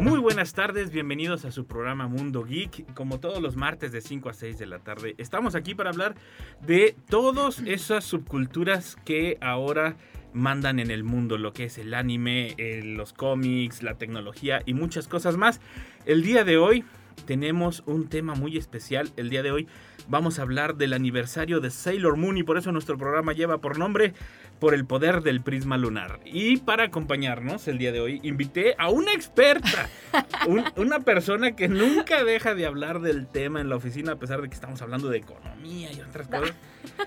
Muy buenas tardes, bienvenidos a su programa Mundo Geek. Como todos los martes de 5 a 6 de la tarde, estamos aquí para hablar de todas esas subculturas que ahora mandan en el mundo, lo que es el anime, eh, los cómics, la tecnología y muchas cosas más. El día de hoy tenemos un tema muy especial. El día de hoy vamos a hablar del aniversario de Sailor Moon y por eso nuestro programa lleva por nombre por el poder del prisma lunar. Y para acompañarnos el día de hoy, invité a una experta, un- una persona que nunca deja de hablar del tema en la oficina, a pesar de que estamos hablando de economía y otras cosas.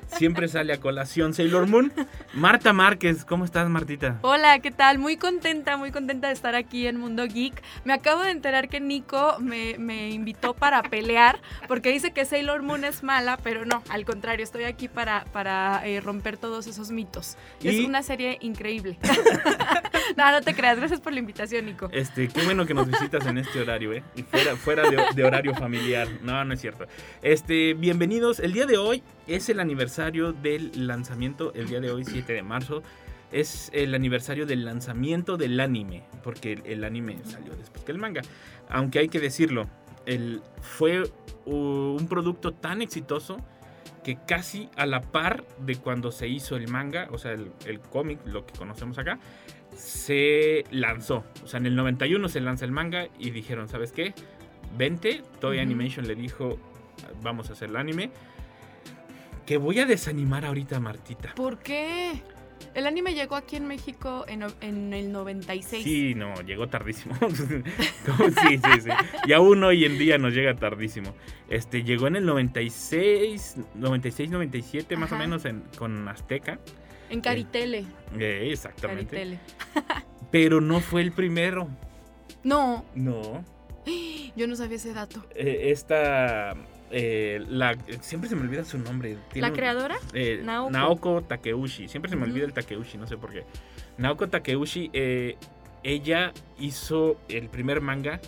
Siempre sale a colación Sailor Moon. Marta Márquez, ¿cómo estás, Martita? Hola, ¿qué tal? Muy contenta, muy contenta de estar aquí en Mundo Geek. Me acabo de enterar que Nico me, me invitó para pelear porque dice que Sailor Moon es mala, pero no, al contrario, estoy aquí para, para eh, romper todos esos mitos. Es Y- una serie increíble. no, no te creas, gracias por la invitación, Nico. Este, qué bueno que nos visitas en este horario, ¿eh? Y fuera, fuera de, de horario familiar. No, no es cierto. Este, bienvenidos. El día de hoy es el aniversario del lanzamiento, el día de hoy, 7 de marzo. Es el aniversario del lanzamiento del anime, porque el, el anime salió después que el manga. Aunque hay que decirlo, el, fue un producto tan exitoso que casi a la par de cuando se hizo el manga, o sea, el, el cómic, lo que conocemos acá, se lanzó. O sea, en el 91 se lanza el manga y dijeron, ¿sabes qué? Vente, Toy. Animation le dijo, vamos a hacer el anime. Que voy a desanimar ahorita a Martita. ¿Por qué? El anime llegó aquí en México en, en el 96. Sí, no, llegó tardísimo. Sí, sí, sí. Y aún hoy en día nos llega tardísimo. Este, llegó en el 96, 96, 97 más o menos en- con Azteca. En Caritele. Eh, exactamente. Caritele. Pero no fue el primero. No, No. yo no sabía ese dato. Eh, esta. Eh, la, siempre se me olvida su nombre. Tiene ¿La creadora? eh, Naoko. Naoko. Takeuchi. Siempre se me olvida el Takeuchi, no sé por qué. Naoko Takeuchi, eh, ella hizo el primer manga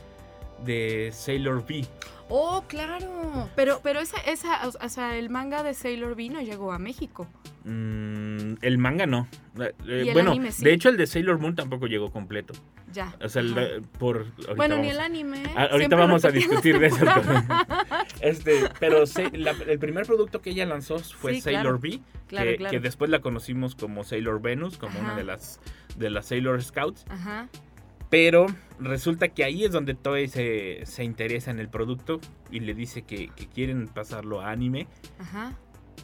de Sailor V. Oh, claro. Pero, pero esa, esa, o sea, el manga de Sailor V no llegó a México. Mm, el manga no. Eh, eh, ¿Y el bueno, anime sí? de hecho el de Sailor Moon tampoco llegó completo. Ya. O sea, el por bueno, ni el anime. Ah, ahorita vamos a repetimos. discutir de eso. este, pero se- la- el primer producto que ella lanzó fue Sí, Sailor claro. V, Claro, que, claro. que después la conocimos como Sailor Venus, como una de las de las Sailor Scouts. Ajá. Pero resulta que ahí es donde Toei se, se interesa en el producto y le dice que, que quieren pasarlo a anime, Ajá.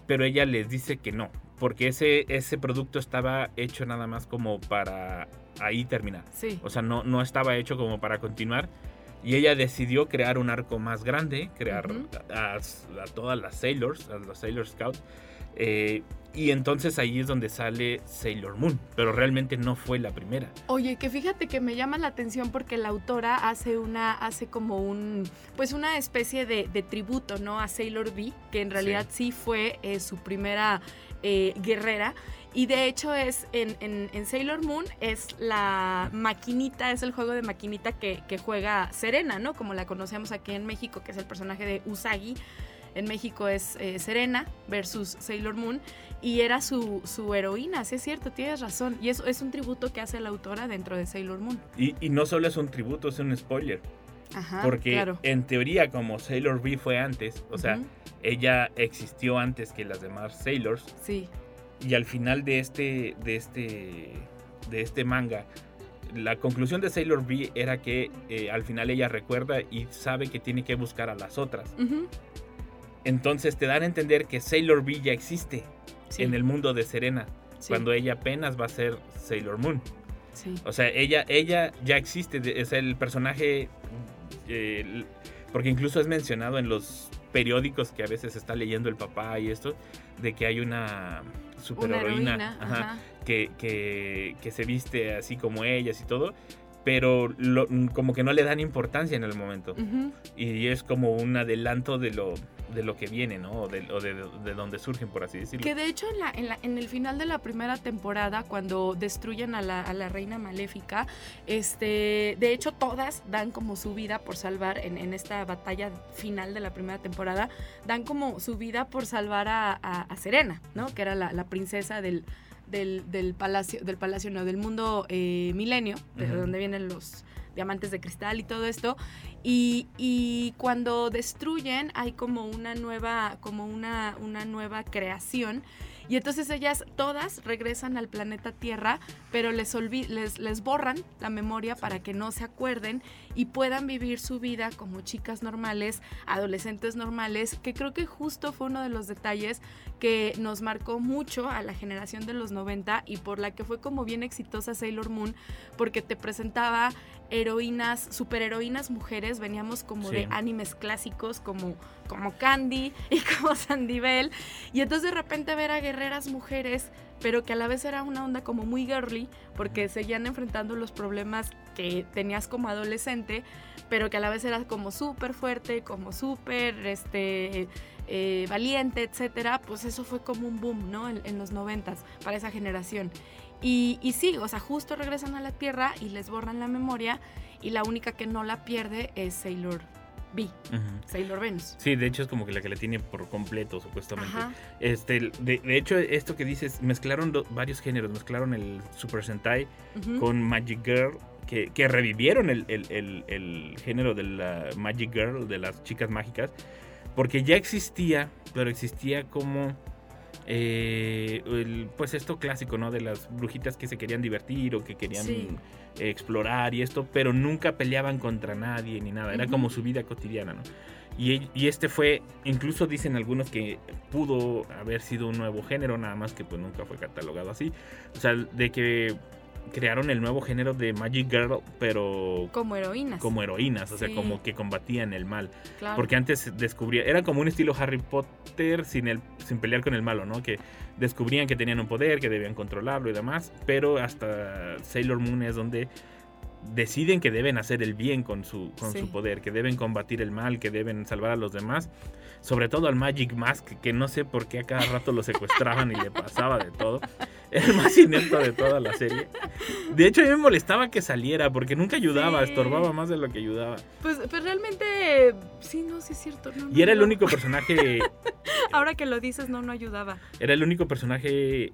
pero ella les dice que no, porque ese, ese producto estaba hecho nada más como para ahí terminar. Sí. O sea, no, no estaba hecho como para continuar. Y ella decidió crear un arco más grande, crear a, a todas las Sailors, a los Sailor Scouts. eh, y entonces ahí es donde sale Sailor Moon, pero realmente no fue la primera. Oye, que fíjate que me llama la atención porque la autora hace una, hace como un, pues una especie de, de tributo, ¿no? A Sailor V, que en realidad sí, fue eh, su primera eh, guerrera. Y de hecho es en, en- en Sailor Moon es la maquinita, es el juego de maquinita que, que juega Serena, ¿no? Como la conocemos aquí en México, que es el personaje de Usagi. En México es eh, Serena versus Sailor Moon y era su, su heroína, sí es cierto, tienes razón. Y eso es un tributo que hace la autora dentro de Sailor Moon. Y, y no solo es un tributo, es un spoiler. Ajá, porque claro. en teoría, como Sailor V fue antes, o sea, Ujú, ella existió antes que las demás Sailors. Sí, Y al final de este, de este, de este manga, la conclusión de Sailor V era que eh, al final ella recuerda y sabe que tiene que buscar a las otras. ujú, Entonces te dan a entender que Sailor V ya existe sí, en el mundo de Serena, sí, cuando ella apenas va a ser Sailor Moon. sí. O sea, ella, ella ya existe, es el personaje, eh, porque incluso es mencionado en los periódicos que a veces está leyendo el papá y esto, de que hay una Una superheroína heroína, ajá, ajá. que, que, que se viste así como ellas y todo. pero lo- como que no le dan importancia en el momento. Y es como un adelanto de lo, de lo que viene, ¿no? O de, o de, de donde surgen, por así decirlo. Que de hecho en, la- en la- en el final de la primera temporada, cuando destruyen a la, a la reina maléfica, este, de hecho todas dan como su vida por salvar, en, en esta batalla final de la primera temporada, dan como su vida por salvar a, a- a Serena, ¿no? Que era la, la princesa del, del, del palacio, del palacio, no, del mundo eh, milenio, de donde vienen los diamantes de cristal y todo esto. Y, cuando destruyen hay como una nueva, como una, una nueva creación. Y entonces ellas todas regresan al planeta Tierra, pero les, les, les borran la memoria para que no se acuerden y puedan vivir su vida como chicas normales, adolescentes normales, que creo que justo fue uno de los detalles que nos marcó mucho a la generación de los 90 y por la que fue como bien exitosa Sailor Moon, porque te presentaba heroínas, superheroínas mujeres, veníamos como Sí. de animes clásicos como, como Candy y como Sandy Bell, y entonces de repente ver a guerreras mujeres, pero que a la vez era una onda como muy girly, porque seguían enfrentando los problemas que tenías como adolescente, pero que a la vez era como súper fuerte, como súper este, eh, valiente, etcétera, pues eso fue como un boom, ¿no? En, en los noventas, para esa generación. Y, y sí, o sea, justo regresan a la Tierra y les borran la memoria, y la única que no la pierde es Sailor B. Sailor Venus. Sí, de hecho es como que la que la tiene por completo, supuestamente. Ajá. Este, de, de hecho, esto que dices, mezclaron do- varios géneros, mezclaron el Super Sentai con Magic Girl, que, que revivieron el, el- el- el género de la Magic Girl, de las chicas mágicas, porque ya existía, pero existía como, eh, el- pues esto clásico, ¿no? De las brujitas que se querían divertir o que querían Sí. eh, explorar y esto, pero nunca peleaban contra nadie ni nada, era como su vida cotidiana, ¿no? Y, y este fue, incluso dicen algunos que pudo haber sido un nuevo género, nada más que pues nunca fue catalogado así. O sea, de que crearon el nuevo género de Magic Girl, pero Como heroínas. como heroínas, o sea, como que combatían el mal. claro. Porque antes descubría, era como un estilo Harry Potter sin, el, sin pelear con el malo, ¿no? Que descubrían que tenían un poder, que debían controlarlo y demás, pero hasta Sailor Moon es donde deciden que deben hacer el bien con su, con Sí. su poder, que deben combatir el mal, que deben salvar a los demás, sobre todo al Magic Mask, que no sé por qué a cada rato lo secuestraban y le pasaba de todo. Era el más inepto de toda la serie. De hecho, a mí me molestaba que saliera, porque nunca ayudaba, Sí. estorbaba más de lo que ayudaba. Pues, pues realmente, sí, no, sí es cierto. no, no Y era el único personaje Ahora que lo dices, no, no ayudaba. era el único personaje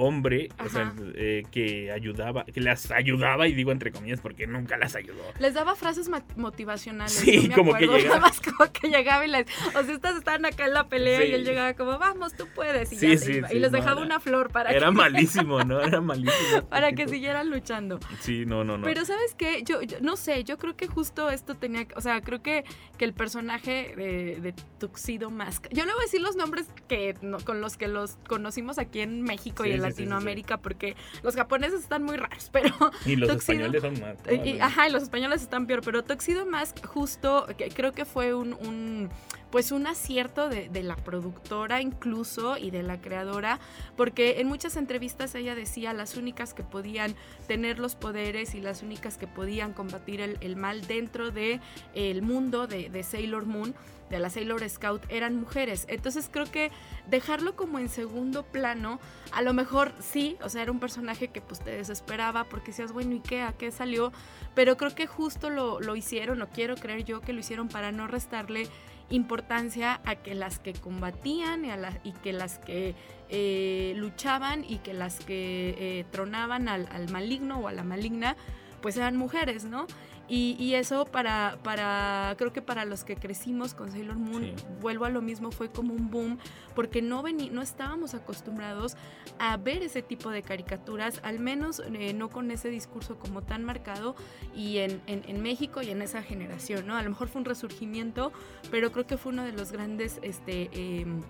hombre o sea, Ajá. eh, que ayudaba, que las ayudaba, y digo entre comillas porque nunca las ayudó. Les daba frases motivacionales. Sí, me como que llegaba. más como que llegaba y les. O sea, estas estaban acá en la pelea y él llegaba como, vamos, tú puedes. Y, Sí, ya sí, iba. y les no, dejaba era- una flor para Era que, malísimo, ¿no? Era malísimo. para que siguieran luchando. Sí, no, no, no. Pero ¿sabes qué? Yo, yo no sé, yo creo que justo esto tenía, o sea, creo que, que el personaje de, de Tuxedo Mask, yo le voy a decir los nombres que no- con los que los conocimos aquí en México y en sí, sí, sí, sí. Latinoamérica, porque los japoneses están muy raros, pero y los Tuxedo- españoles son más. ¿no? y- y- ajá, y los españoles están peor, pero Tuxedo Mask justo que creo que fue un, un, pues un acierto de, de la productora incluso y de la creadora, porque en muchas entrevistas ella decía las únicas que podían tener los poderes y las únicas que podían combatir el, el mal dentro de el mundo de, de Sailor Moon de la Sailor Scout eran mujeres. Entonces creo que dejarlo como en segundo plano, a lo mejor sí, o sea, era un personaje que pues te desesperaba porque decías, bueno, ¿y qué? ¿A qué salió? Pero creo que justo lo, lo hicieron, o quiero creer yo que lo hicieron para no restarle importancia a que las que combatían y, a que las que eh, luchaban y que las que eh, tronaban al, al maligno o a la maligna, pues eran mujeres, ¿no? Y, y eso para, para, creo que para los que crecimos con Sailor Moon, Sí. vuelvo a lo mismo, fue como un boom, porque no, vení, no estábamos acostumbrados a ver ese tipo de caricaturas, al menos eh, no con ese discurso como tan marcado y en, en- en México y en esa generación, ¿no? A lo mejor fue un resurgimiento, pero creo que fue uno de los grandes, este... em,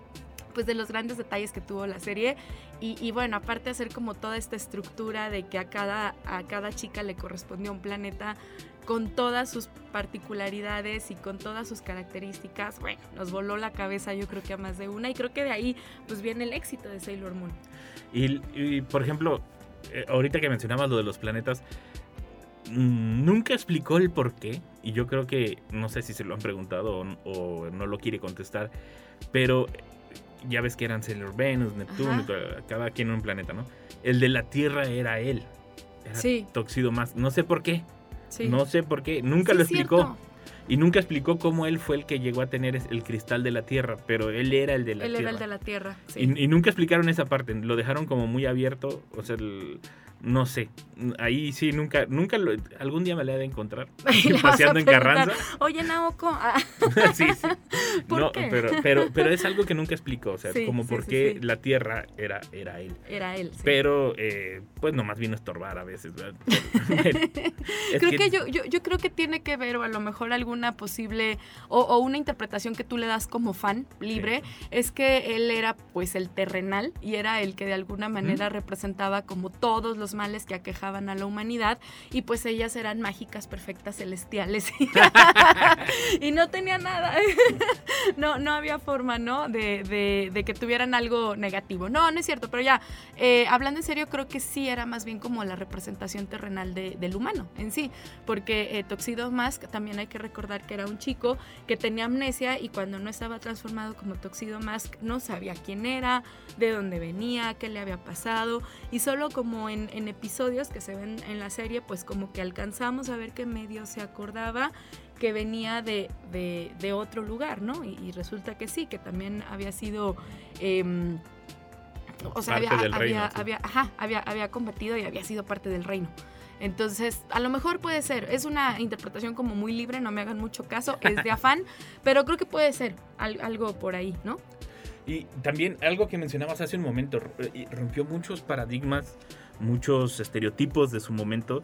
pues de los grandes detalles que tuvo la serie y, y bueno aparte hacer como toda esta estructura de que a cada a cada chica le correspondía un planeta con todas sus particularidades y con todas sus características bueno nos voló la cabeza yo creo que a más de una y creo que de ahí pues viene el éxito de Sailor Moon Y, y, por ejemplo, eh, ahorita que mencionabas lo de los planetas, mm, nunca explicó el por qué. Y yo creo que, no sé si se lo han preguntado o, o no lo quiere contestar, pero ya ves que eran Sailor Venus, Neptuno, cada quien en un planeta, ¿no? El de la Tierra era él. Era Sí. Toxido más. No sé por qué. Sí. No sé por qué. Nunca Sí, lo explicó. cierto. Y nunca explicó cómo él fue el que llegó a tener el cristal de la Tierra. Pero él era el de la Él Tierra. era el de la tierra. sí. Y, y nunca explicaron esa parte, lo dejaron como muy abierto, o sea, el- no sé, ahí sí, nunca, nunca lo, algún día me la he de encontrar, paseando en Carranza. Oye, Naoko, ah, sí, sí. ¿Por no, qué? Pero, pero, pero es algo que nunca explicó, o sea, Sí, como sí, por qué sí. la Tierra era, era él. era él. Pero, eh, pues nomás vino a estorbar a veces, creo que, yo, yo, yo creo que tiene que ver, o a lo mejor alguna posible, o, o una interpretación que tú le das como fan libre, es que él era pues el terrenal y era el que de alguna manera representaba como todos los males que aquejaban a la humanidad y pues ellas eran mágicas, perfectas, celestiales y no tenía nada, no, no había forma, ¿no? De, de- de que tuvieran algo negativo. No, no es cierto, pero ya, eh, hablando en serio, creo que sí era más bien como la representación terrenal de- del humano en sí, porque eh, Tuxedo Mask también hay que recordar que era un chico que tenía amnesia y cuando no estaba transformado como Tuxedo Mask no sabía quién era, de dónde venía, qué le había pasado y solo como en, en episodios que se ven en la serie, pues como que alcanzamos a ver que medio se acordaba que venía de, de- de otro lugar, ¿no? Y, y resulta que sí, que también había sido... em, o sea, había, reino, había, sí. había- ajá, había, había combatido y había sido parte del reino. Entonces, a lo mejor puede ser, es una interpretación como muy libre, no me hagan mucho caso, es de afán, pero creo que puede ser al- algo por ahí, ¿no? Y también algo que mencionabas hace un momento, rompió muchos paradigmas, muchos estereotipos de su momento.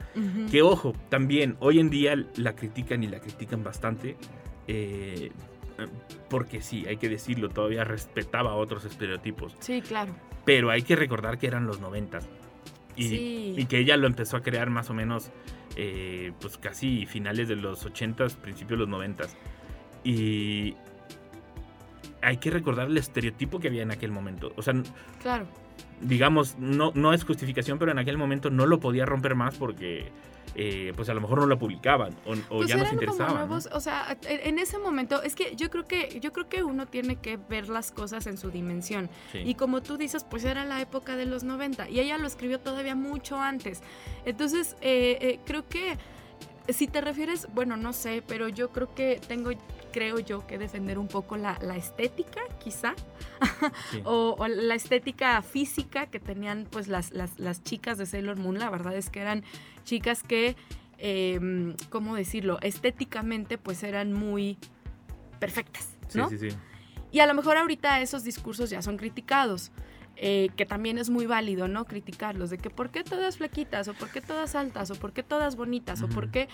Que ojo, también hoy en día la critican y la critican bastante. eh, porque sí, hay que decirlo, todavía respetaba otros estereotipos. Sí, claro. Pero hay que recordar que eran los noventas. Y, Sí. y que ella lo empezó a crear más o menos, eh, pues casi finales de los ochentas, principios de los noventas. Y hay que recordar el estereotipo que había en aquel momento. O sea, Claro. Digamos, no, no es justificación, pero en aquel momento no lo podía romper más porque, eh, pues a lo mejor no lo publicaban o, o Pues ya nos eran como interesaba. ¿no? nuevos, o sea, en en ese momento, es que yo creo que, yo creo que uno tiene que ver las cosas en su dimensión. Sí. Y como tú dices, pues era la época de los 90 y ella lo escribió todavía mucho antes. Entonces, eh, eh, creo que si te refieres, bueno, no sé, pero yo creo que tengo, creo yo, que defender un poco la, la estética, quizá, Sí. o, o la estética física que tenían pues las, las, las chicas de Sailor Moon. La verdad es que eran chicas que, eh, ¿cómo decirlo? Estéticamente pues eran muy perfectas, Sí, ¿no? sí, sí. Y a lo mejor ahorita esos discursos ya son criticados, eh, que también es muy válido, ¿no? Criticarlos, de que por qué todas flaquitas, o por qué todas altas, o por qué todas bonitas, o por qué...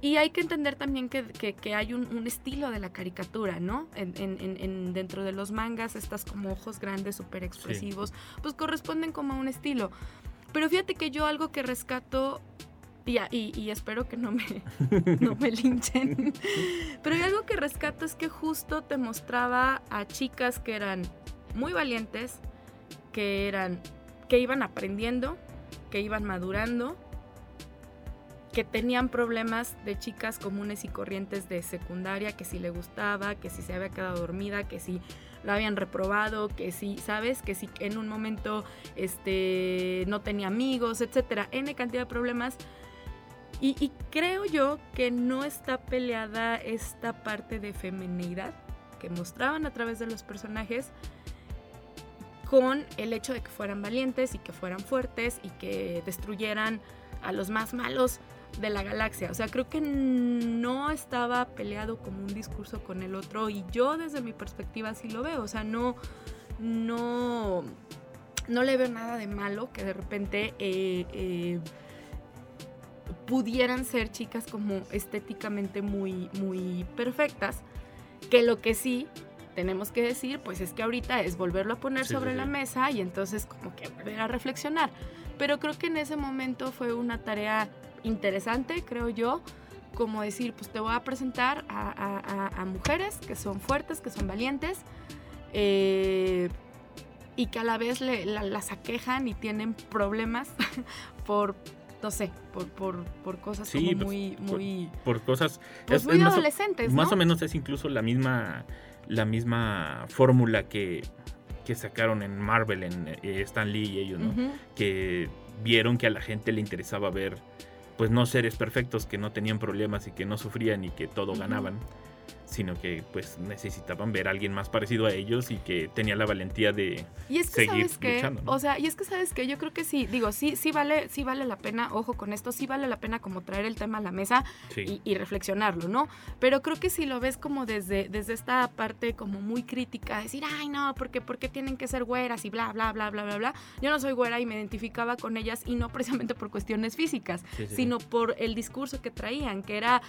Y hay que entender también que, que- que hay un, un estilo de la caricatura, ¿no? En, en- en- en- dentro de los mangas, estas como ojos grandes, súper expresivos, pues corresponden como a un estilo. Pero fíjate que yo algo que rescato, y, y- y espero que no me, no me linchen, pero hay algo que rescato es que justo te mostraba a chicas que eran muy valientes, que eran, que iban aprendiendo, que iban madurando, que tenían problemas de chicas comunes y corrientes de secundaria, que si le gustaba, que si se había quedado dormida, que si lo habían reprobado, que si, ¿sabes? Que si en un momento este, no tenía amigos, etcétera. N cantidad de problemas. Y, y creo yo que no está peleada esta parte de feminidad que mostraban a través de los personajes con el hecho de que fueran valientes y que fueran fuertes y que destruyeran a los más malos de la galaxia. O sea, creo que no estaba peleado como un discurso con el otro y yo desde mi perspectiva así lo veo. O sea, no, no, no le veo nada de malo que de repente eh, eh, pudieran ser chicas como estéticamente muy, muy perfectas. Que lo que sí tenemos que decir, pues es que ahorita es volverlo a poner Sí, sobre sí, la sí. mesa y entonces como que volver a reflexionar. Pero creo que en ese momento fue una tarea interesante, creo yo, como decir, pues te voy a presentar a, a- a- a mujeres que son fuertes, que son valientes, eh, y que a la vez le- la- las aquejan y tienen problemas por no sé, por, por, por cosas Sí, como pues, muy, por- muy, Por cosas... pues es- muy es de más o- adolescentes, Más ¿no? o menos es incluso la misma, la misma fórmula que, que sacaron en Marvel, en eh, Stan Lee y ellos, ¿no? Que vieron que a la gente le interesaba ver, pues no seres perfectos que no tenían problemas y que no sufrían y que todo ganaban, sino que pues necesitaban ver a alguien más parecido a ellos y que tenía la valentía de... Y es que seguir sabes que, luchando, ¿no? o sea, y es que sabes que yo creo que sí, digo, sí, sí vale, sí vale la pena, ojo con esto, sí vale la pena como traer el tema a la mesa Sí, y, y reflexionarlo, ¿no? Pero creo que si lo ves como desde, desde esta parte como muy crítica, decir, ay no, porque ¿por qué tienen que ser güeras y bla, bla, bla, bla, bla, bla. Yo no soy güera y me identificaba con ellas y no precisamente por cuestiones físicas, sí, sí, sí. sino por el discurso que traían, que era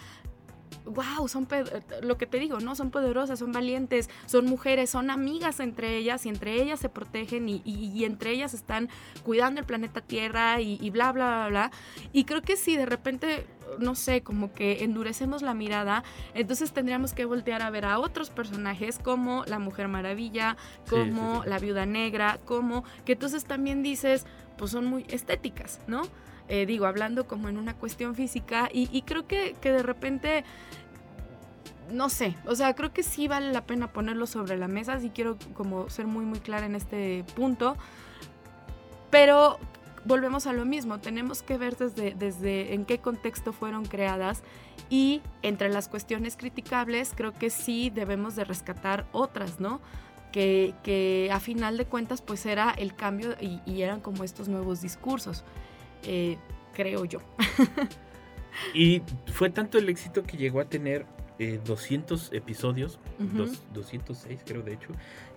wow, son pe- lo que te digo, ¿no? Son poderosas, son valientes, son mujeres, son amigas entre ellas y entre ellas se protegen y, y- y entre ellas están cuidando el planeta Tierra y, y bla, bla, bla, bla. Y creo que si de repente, no sé, como que endurecemos la mirada, entonces tendríamos que voltear a ver a otros personajes como la Mujer Maravilla, Sí, como sí, sí. la Viuda Negra, como que entonces también dices, pues son muy estéticas, ¿no? Eh, digo, hablando como en una cuestión física y, y creo que, que de repente, no sé, o sea, creo que sí vale la pena ponerlo sobre la mesa, sí quiero como ser muy, muy clara en este punto, pero volvemos a lo mismo, tenemos que ver desde, desde en qué contexto fueron creadas y entre las cuestiones criticables creo que sí debemos de rescatar otras, ¿no? Que, que a final de cuentas pues era el cambio y, y eran como estos nuevos discursos, eh, creo yo. Y fue tanto el éxito que llegó a tener eh, 200 episodios, Ujú. dos- 206 creo de hecho,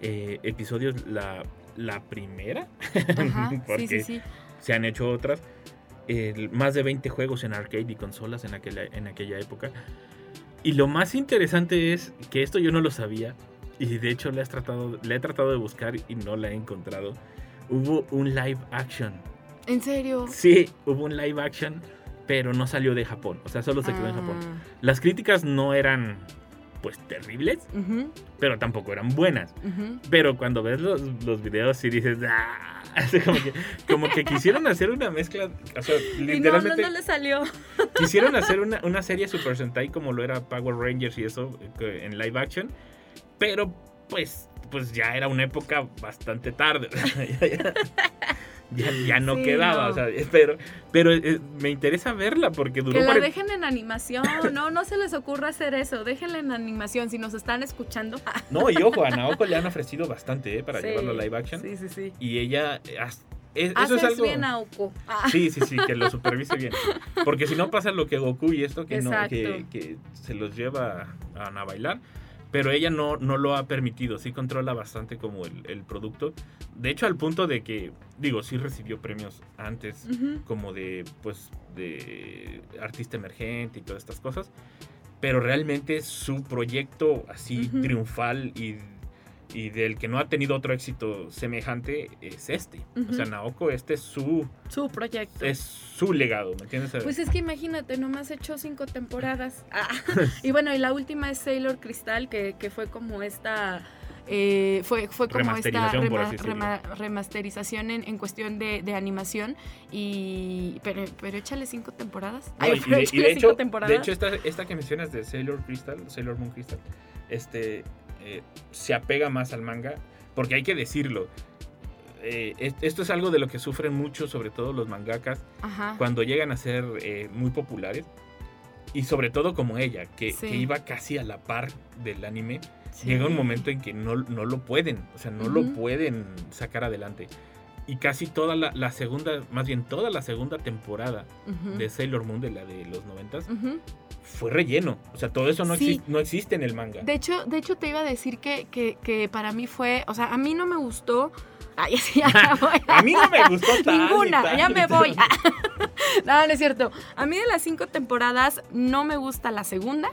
eh, episodios la, la primera, Ajá, porque sí, sí. se han hecho otras, más de 20 juegos en arcade y consolas en aquella, en aquella época. Y lo más interesante es que esto yo no lo sabía y de hecho le, has tratado, le he tratado de buscar y no la he encontrado. Hubo un live action. ¿En serio? Sí, hubo un live action, pero no salió de Japón. O sea, solo se quedó en Japón. Ah, Las críticas no eran, pues, terribles, ujú, pero tampoco eran buenas. ujú. Pero cuando ves los, los videos y dices, "Ah", como, que, como que quisieron hacer una mezcla, o sea, Y no, no, literalmente no le salió. quisieron hacer una, una serie Super Sentai como lo era Power Rangers y eso en live action, pero pues, pues ya era una época bastante tarde. ya, ya- no Sí, quedaba, no. o sea, pero, pero eh, me interesa verla porque duró Que la dejen en animación, no, no se les ocurra hacer eso, déjenla en animación si nos están escuchando. No, y ojo, a Naoko le han ofrecido bastante eh, para Sí, llevarlo a live action. Sí, sí, sí. Y ella, eh, es- eso Haces es algo... bien Aoko. Ah, Sí, sí, sí, que lo supervise bien. Porque si no pasa lo que Goku y esto, que, no, que, que se los lleva a, a bailar. Pero ella no, no lo ha permitido, sí controla bastante como el, el producto. De hecho, al punto de que, digo, sí recibió premios antes como de, pues, de artista emergente y todas estas cosas. Pero realmente su proyecto así triunfal y, y del que no ha tenido otro éxito semejante es este. O sea. Naoko, este es su, Su proyecto. es su legado, ¿me entiendes? Pues es que imagínate, nomás hecho cinco temporadas. Ah, Y bueno, y la última es Sailor Crystal, que, que fue como esta. eh, fue, fue como esta Remasterización, rema- remasterización en, en cuestión de, de animación. Y. Pero, pero échale cinco temporadas. No, Ay, y, de, y hecho, temporadas. de hecho esta, esta que mencionas de Sailor Crystal, Sailor Moon Crystal, este, eh, se apega más al manga, porque hay que decirlo. eh, es- esto es algo de lo que sufren mucho, sobre todo los mangakas, Ajá. cuando llegan a ser eh, muy populares. Y sobre todo como ella, que, Sí. que iba casi a la par del anime, Sí. llega un momento en que no, no lo pueden, o sea, no lo pueden sacar adelante. Y casi toda la, la segunda, más bien toda la segunda temporada de Sailor Moon, de la de los noventas, Ujú. fue relleno. O sea, todo eso no, Sí. exi- no existe en el manga. De hecho, de hecho te iba a decir que, que, que para mí fue, o sea, a mí no me gustó. Ay, sí, ya me voy. A mí no me gustó tal Ninguna, tal ya me voy. no, no es cierto. A mí de las cinco temporadas no me gusta la segunda.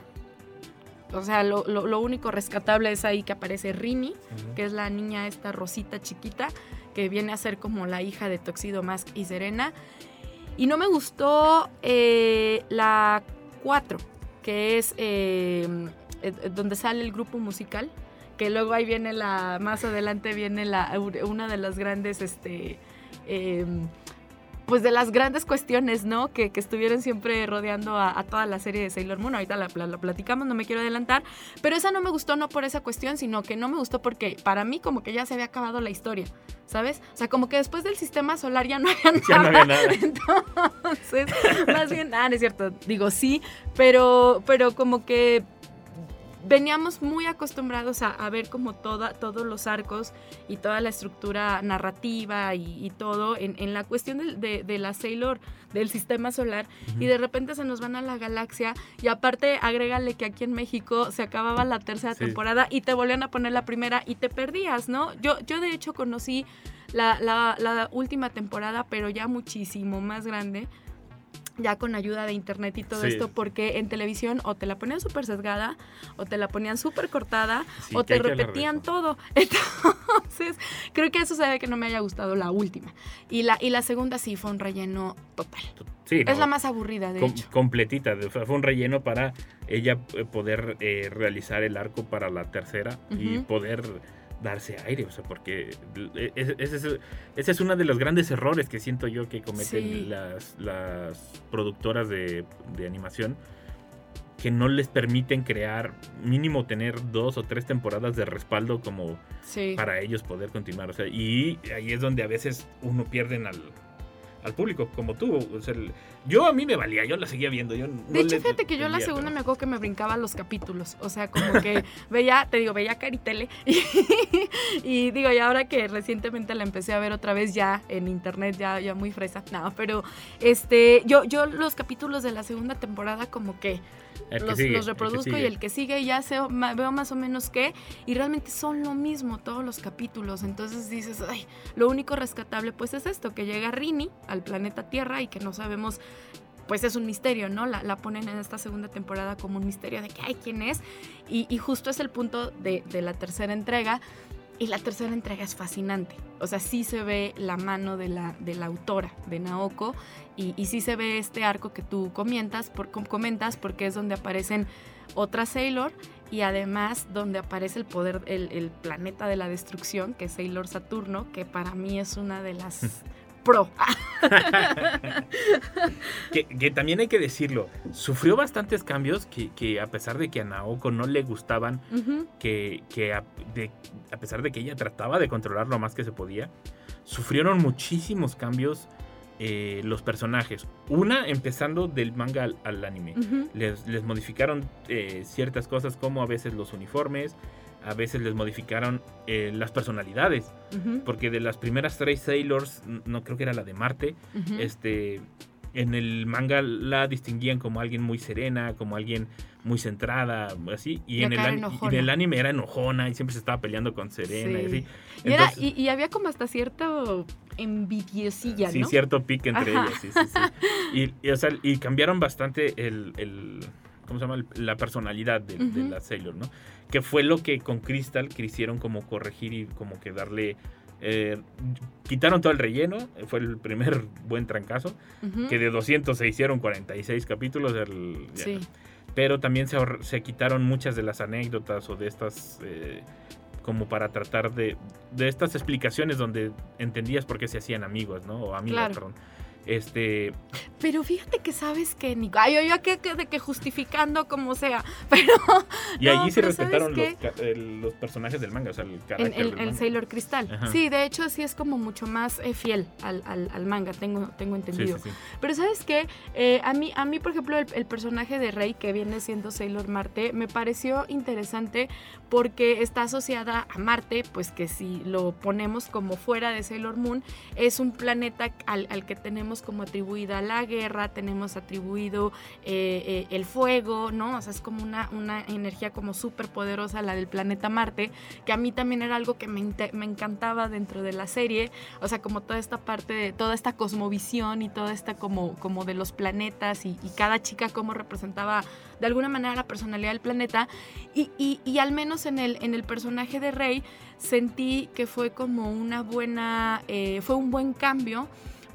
O sea, lo, lo- lo único rescatable es ahí que aparece Rini, que es la niña esta rosita chiquita, que viene a ser como la hija de Toxido Mask y Serena. Y no me gustó eh, la 4, que es eh, eh, donde sale el grupo musical, que luego ahí viene la, más adelante viene la, una de las grandes, este, pues de las grandes cuestiones, ¿no? Que, que estuvieron siempre rodeando a, a toda la serie de Sailor Moon. Ahorita la, la- la platicamos, no me quiero adelantar. Pero esa no me gustó no por esa cuestión, sino que no me gustó porque para mí como que ya se había acabado la historia, ¿sabes? O sea, como que después del sistema solar ya no había Ya no había nada. Entonces, más bien, ah, no es cierto, digo sí, pero, pero como que veníamos muy acostumbrados a, a ver como toda, todos los arcos y toda la estructura narrativa y, y todo en, en la cuestión de, de la Sailor, del sistema solar, y de repente se nos van a la galaxia y aparte agrégale que aquí en México se acababa la tercera Sí. temporada y te volvían a poner la primera y te perdías, ¿no? Yo, yo de hecho conocí la, la- la última temporada, pero ya muchísimo más grande, ya con ayuda de internet y todo Sí. esto, porque en televisión o te la ponían súper sesgada, o te la ponían súper cortada, Sí, o te repetían todo. Entonces, creo que eso se ve que no me haya gustado la última. Y la, y la segunda sí fue un relleno total. Sí, Es no, la más aburrida, de com- hecho. completita. Fue fue un relleno para ella eh, poder eh, realizar el arco para la tercera y poder darse aire, o sea, porque eh, ese, ese es, ese es uno de los grandes errores que siento yo que cometen Sí. las, las productoras de, de animación, que no les permiten crear, mínimo tener dos o tres temporadas de respaldo como Sí. para ellos poder continuar. O sea, y ahí es donde a veces uno pierden al, al público, como tú. O sea, el- yo a mí me valía, yo la seguía viendo. Yo no De hecho, le fíjate que yo la segunda pero- me acuerdo que me brincaba los capítulos. O sea, como que veía, te digo, veía Caritele. Y, y digo, y ahora que recientemente la empecé a ver otra vez ya en internet, ya, ya muy fresa. No, pero este, yo, yo los capítulos de la segunda temporada como que los, sigue, los el que reproduzco y el que sigue ya sé, veo más o menos qué. Y realmente son lo mismo todos los capítulos. Entonces dices, ay, lo único rescatable pues es esto, que llega Rini al planeta Tierra y que no sabemos pues es un misterio, ¿no? La, la ponen en esta segunda temporada como un misterio de que, ay, ¿quién es? Y, y justo es el punto de, de la tercera entrega. Y la tercera entrega es fascinante. O sea, sí se ve la mano de la, de la autora, de Naoko, y, y sí se ve este arco que tú comentas, por, com- comentas porque es donde aparecen otras Sailor y además donde aparece el poder, el, el planeta de la destrucción, que es Sailor Saturno, que para mí es una de las pro. que, que también hay que decirlo, sufrió bastantes cambios que, que a pesar de que a Naoko no le gustaban, que, que a, de- a pesar de que ella trataba de controlar lo más que se podía, sufrieron muchísimos cambios eh, los personajes. Una, empezando del manga al, al anime. Les, les modificaron eh, ciertas cosas como a veces los uniformes, a veces les modificaron eh, las personalidades. Porque de las primeras tres Sailors, no creo que era la de Marte, este, en el manga la distinguían como alguien muy serena, como alguien muy centrada, así. Y, Y en el, y en anime era enojona y siempre se estaba peleando con Serena y Sí. así. Y, era- Entonces- y, y había como hasta cierto envidiosilla, Sí, ¿no? cierto pique entre Ajá. ellas, sí, sí, sí. Y, y, o sea, y cambiaron bastante el, el- ¿cómo se llama? La personalidad de, la Sailor, ¿no? Que fue lo que con Crystal quisieron como corregir y como que darle... eh, quitaron todo el relleno, fue el primer buen trancazo, que de 200 se hicieron 46 capítulos, el- ya. Sí. pero también se, se quitaron muchas de las anécdotas o de estas... eh, como para tratar de, de estas explicaciones donde entendías por qué se hacían amigos, ¿no? O amigas, Claro. perdón. Este, Pero fíjate que sabes que, Nico, ay, yo, yo que, que- de que justificando como sea, pero y No, allí se pero ¿sabes respetaron los, los personajes del manga, o sea, el carácter el. Sailor Cristal. Ajá. Sí, de hecho sí es como mucho más eh, fiel al, al- al manga, tengo, tengo entendido. sí, sí. Pero sabes qué, Eh, a, mí, a mí, por ejemplo, el, el personaje de Rey, que viene siendo Sailor Marte, me pareció interesante porque está asociada a Marte, pues que si lo ponemos como fuera de Sailor Moon, es un planeta al, al que tenemos como atribuida la guerra, tenemos atribuido eh, eh, el fuego, ¿no? O sea, es como una, una energía como súper poderosa la del planeta Marte, que a mí también era algo que me, me encantaba dentro de la serie, o sea, como toda esta parte de toda esta cosmovisión y toda esta como, como de los planetas y, cada chica como representaba de alguna manera la personalidad del planeta. Y, y- y al menos en el, en el personaje de Rey sentí que fue como una buena, eh, fue un buen cambio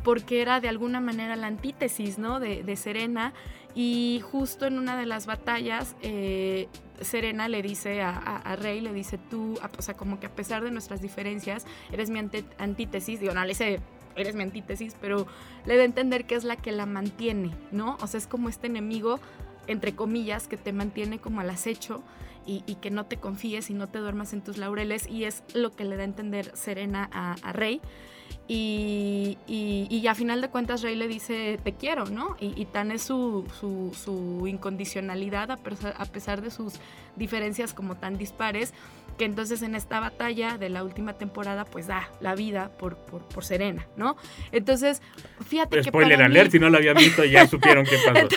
porque era de alguna manera la antítesis, ¿no? De, Serena. Y justo en una de las batallas, eh, Serena le dice a, Rey, le dice tú, a- o sea, como que a pesar de nuestras diferencias, eres mi antítesis. Digo, no, le dice eres mi antítesis, pero le da a entender que es la que la mantiene, ¿no? O sea, es como este enemigo, entre comillas, que te mantiene como al acecho y, que no te confíes y no te duermas en tus laureles y es lo que le da a entender Serena a, Rey. Y, y, y a final de cuentas Rey le dice te quiero, ¿no? Y, y tan es su, su, su incondicionalidad a pesar, a pesar de sus diferencias como tan dispares, que entonces en esta batalla de la última temporada pues da la vida por, por, por Serena, ¿no? Entonces, fíjate que Spoiler para alert, mí- si no lo habían visto ya supieron qué pasó.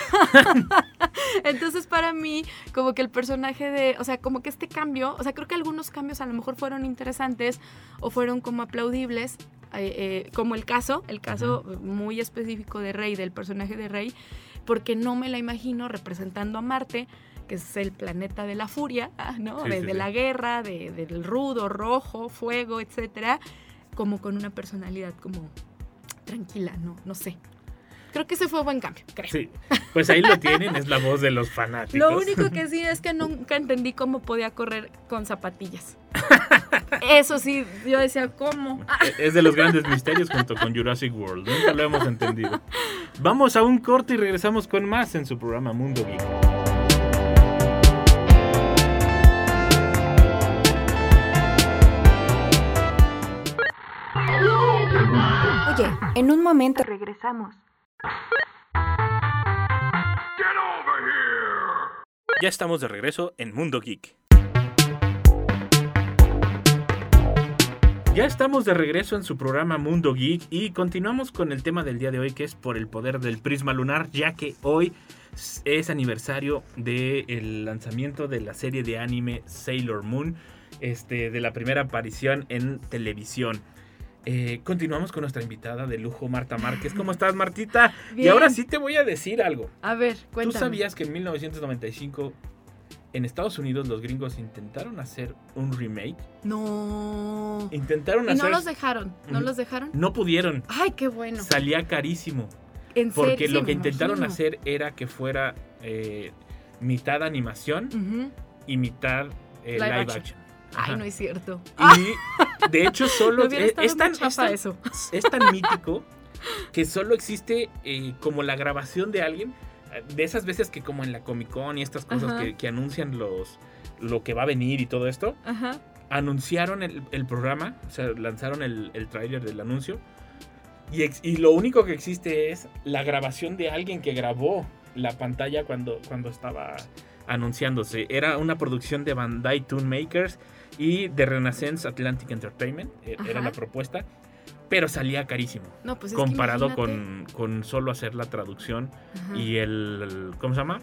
Entonces, para mí, como que el personaje de, o sea, como que este cambio, o sea, creo que algunos cambios a lo mejor fueron interesantes o fueron como aplaudibles, eh, eh, como el caso, el caso muy específico de Rey, del personaje de Rey, porque no me la imagino representando a Marte, que es el planeta de la furia, ah, ¿no? Sí, de sí, de sí. la guerra, de- del rudo, rojo, fuego, etcétera, como con una personalidad como tranquila, ¿no? No sé. Creo que ese fue buen cambio, creo. Sí, pues ahí lo tienen, es la voz de los fanáticos. Lo único que sí es que nunca entendí cómo podía correr con zapatillas. Eso sí, yo decía, ¿cómo? Ah, Es de los grandes misterios junto con Jurassic World. Nunca lo hemos entendido. Vamos a un corte y regresamos con más en su programa Mundo Geek. En un momento Regresamos. Ya estamos de regreso en Mundo Geek. Ya estamos de regreso en su programa Mundo Geek y continuamos con el tema del día de hoy que es por el poder del prisma lunar, ya que hoy es aniversario del lanzamiento de la serie de anime Sailor Moon, este, de la primera aparición en televisión. Eh, continuamos con nuestra invitada de lujo, Marta Márquez. ¿Cómo estás, Martita? Y ahora sí te voy a decir algo. A ver, cuéntame. ¿Tú sabías que en 1995 en Estados Unidos los gringos intentaron hacer un remake? No. Intentaron Y hacer... no los dejaron, ¿no los dejaron? No pudieron. Ay, qué bueno. Salía carísimo. En Porque serio, lo sí, que intentaron imagino. hacer era que fuera eh, mitad animación y mitad eh, Live live, action. action. Ay, no es cierto. Y de hecho solo hubiera es, es tan, es tan- eso. es tan mítico que solo existe eh, como la grabación de alguien. eh, De esas veces que como en la Comic Con y estas cosas que, que anuncian los lo que va a venir y todo esto, Ajá. anunciaron el, el programa, o sea, lanzaron el, el tráiler del anuncio. Y, ex- y lo único que existe es la grabación de alguien que grabó la pantalla cuando, cuando estaba anunciándose. Era una producción de Bandai Toon Makers y de Renaissance Atlantic Entertainment. e- Era la propuesta. Pero salía carísimo. No, pues comparado con, con solo hacer la traducción Ajá. y el, el- ¿Cómo se llama?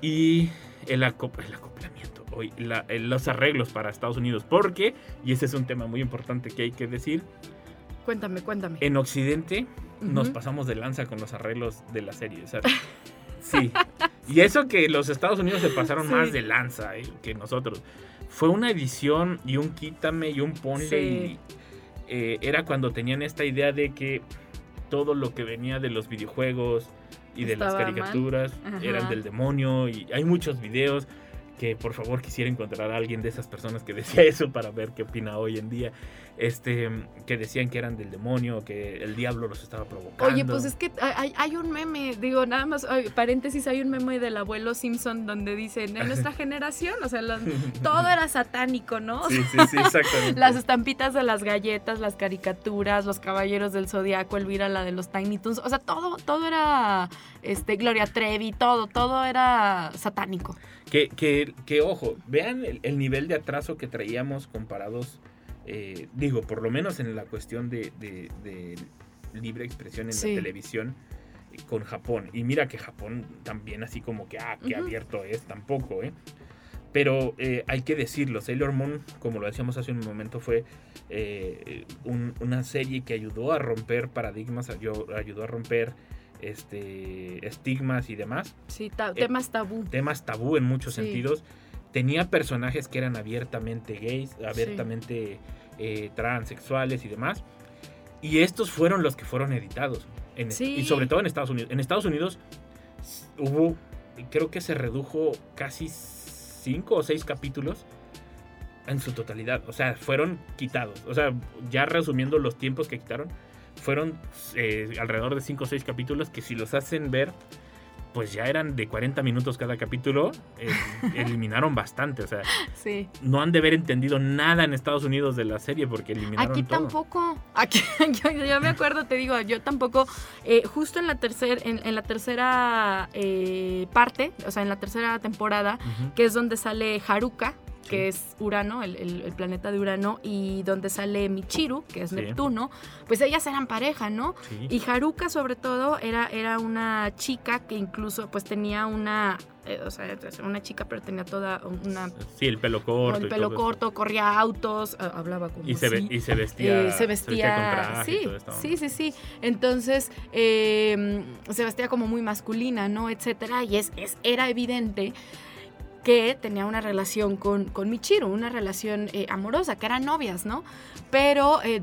Y el, acop- el acoplamiento. Hoy, los arreglos para Estados Unidos. Porque, y ese es un tema muy importante que hay que decir, Cuéntame, cuéntame. en Occidente nos Ujú. pasamos de lanza con los arreglos de la serie. sea, sí. Y eso que los Estados Unidos se pasaron Sí. más de lanza eh, que nosotros. Fue una edición y un quítame y un ponle. Sí. Y, eh, era cuando tenían esta idea de que todo lo que venía de los videojuegos y de las caricaturas eran del demonio. Y hay muchos videos que por favor quisiera encontrar a alguien de esas personas que decía eso para ver qué opina hoy en día. Este, que decían que eran del demonio, que el diablo los estaba provocando. Oye, pues es que hay, hay un meme, digo, nada más, paréntesis, hay un meme del abuelo Simpson donde dicen, en nuestra generación, o sea, los- todo era satánico, ¿no? O Sí, sí, sí, exactamente. Las estampitas de las galletas, las caricaturas, los caballeros del zodiaco, Elvira, la de los Tiny Toons, o sea, todo, todo era, este, Gloria Trevi, todo, todo era satánico. Que, que, que, ojo, vean el, el nivel de atraso que traíamos comparados, eh, digo, por lo menos en la cuestión de, de- de libre expresión en Sí. la televisión eh, con Japón. Y mira que Japón también así como que, ah, qué abierto es, tampoco, ¿eh? Pero eh, hay que decirlo, Sailor Moon, como lo decíamos hace un momento, fue eh, un- una serie que ayudó a romper paradigmas, ayudó a romper este, estigmas y demás Sí, ta- Eh, temas tabú. temas tabú en muchos Sí. sentidos. Tenía personajes que eran abiertamente gays, abiertamente eh, transexuales y demás. Y estos fueron los que fueron editados. en- Sí. Y sobre todo en Estados Unidos. En Estados Unidos hubo, creo que se redujo casi cinco o seis capítulos en su totalidad. O sea, fueron quitados. O sea, ya resumiendo los tiempos que quitaron, fueron eh, alrededor de 5 o 6 capítulos que si los hacen ver, pues ya eran de 40 minutos cada capítulo, eh, eliminaron bastante. O sea, Sí. no han de haber entendido nada en Estados Unidos de la serie porque eliminaron Aquí todo. tampoco. Aquí, yo, yo me acuerdo, te digo, yo tampoco. eh, justo en la, tercer, en, en la tercera parte, o sea, en la tercera temporada, que es donde sale Haruka, que Sí. es Urano, el, el- el planeta de Urano, y donde sale Michiru, que es Sí. Neptuno, pues ellas eran pareja, ¿no? Sí. Y Haruka, sobre todo, era, era una chica que incluso pues tenía una, eh, o sea, una chica, pero tenía toda una... Sí, el pelo corto. el pelo corto, corría autos, a- hablaba como Y se, así. y se vestía. Eh, se vestía, y sí, todo esto. sí, sí, sí. Entonces eh, se vestía como muy masculina, ¿no? Etcétera. Y es, es era evidente que tenía una relación con, con Michiru, una relación eh, amorosa, que eran novias, ¿no? Pero eh,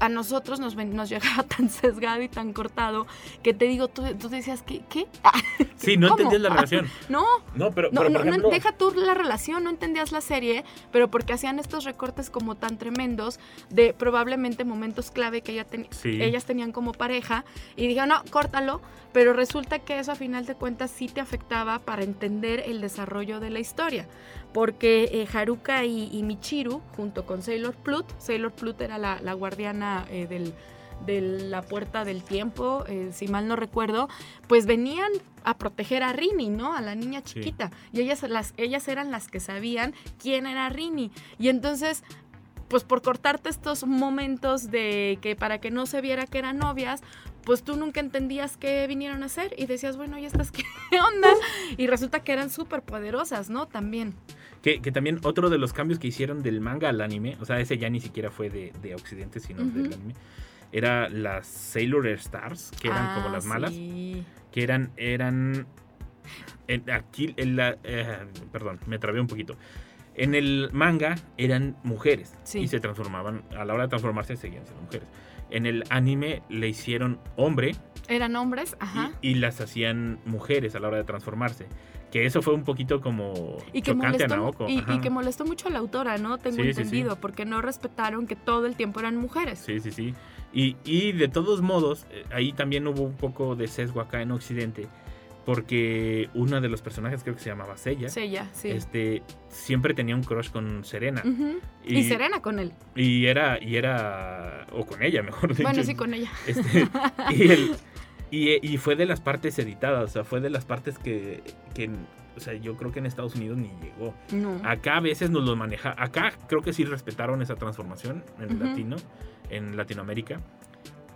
a nosotros nos, nos llegaba tan sesgado y tan cortado que te digo, tú, tú decías, ¿qué? ¿Qué? Sí, no ¿Cómo? entendías la relación. No, No, pero, no, pero no, por no, deja tú la relación, no entendías la serie, pero porque hacían estos recortes como tan tremendos de probablemente momentos clave que ella ten- Sí. ellas tenían como pareja y dijeron, no, córtalo, pero resulta que eso a final de cuentas sí te afectaba para entender el desarrollo de la historia, porque eh, Haruka y, y Michiru, junto con Sailor Plut, Sailor Plut era la, la guardiana eh, del de la puerta del tiempo, eh, si mal no recuerdo, pues venían a proteger a Rini, ¿no? A la niña Sí. chiquita. Y ellas, las, ellas eran las que sabían quién era Rini. Y entonces, pues por cortarte estos momentos de que para que no se viera que eran novias, pues tú nunca entendías qué vinieron a hacer y decías, bueno, ¿y estas qué onda? Y resulta que eran súper poderosas, ¿no? También. Que, que también otro de los cambios que hicieron del manga al anime, o sea, ese ya ni siquiera fue de, de Occidente, sino del anime, era las Sailor Stars, que eran como Ah, las malas, sí. que eran, eran, en- aquí, en la, eh, perdón, me trabé un poquito. En el manga eran mujeres Sí. y se transformaban, a la hora de transformarse seguían siendo mujeres. En el anime le hicieron hombre Eran hombres, ajá. y, y las hacían mujeres a la hora de transformarse. Que eso fue un poquito como Y que, chocante a molestó, Naoko. y, que molestó mucho a la autora, ¿no? Tengo Sí, sí, sí. entendido, porque no respetaron que todo el tiempo eran mujeres. Sí, sí, sí. Y, y de todos modos, eh, ahí también hubo un poco de sesgo acá en Occidente, porque uno de los personajes, creo que se llamaba Sella, Sella, sí. este, siempre tenía un crush con Serena. Ujú. y, Serena con él. Y era, y era, o con ella, mejor dicho. Bueno, sí, con ella. Este, y, el- y, y fue de las partes editadas, o sea, fue de las partes que, que, o sea, yo creo que en Estados Unidos ni llegó. No. Acá a veces nos los maneja. Acá creo que sí respetaron esa transformación en latino, en Latinoamérica.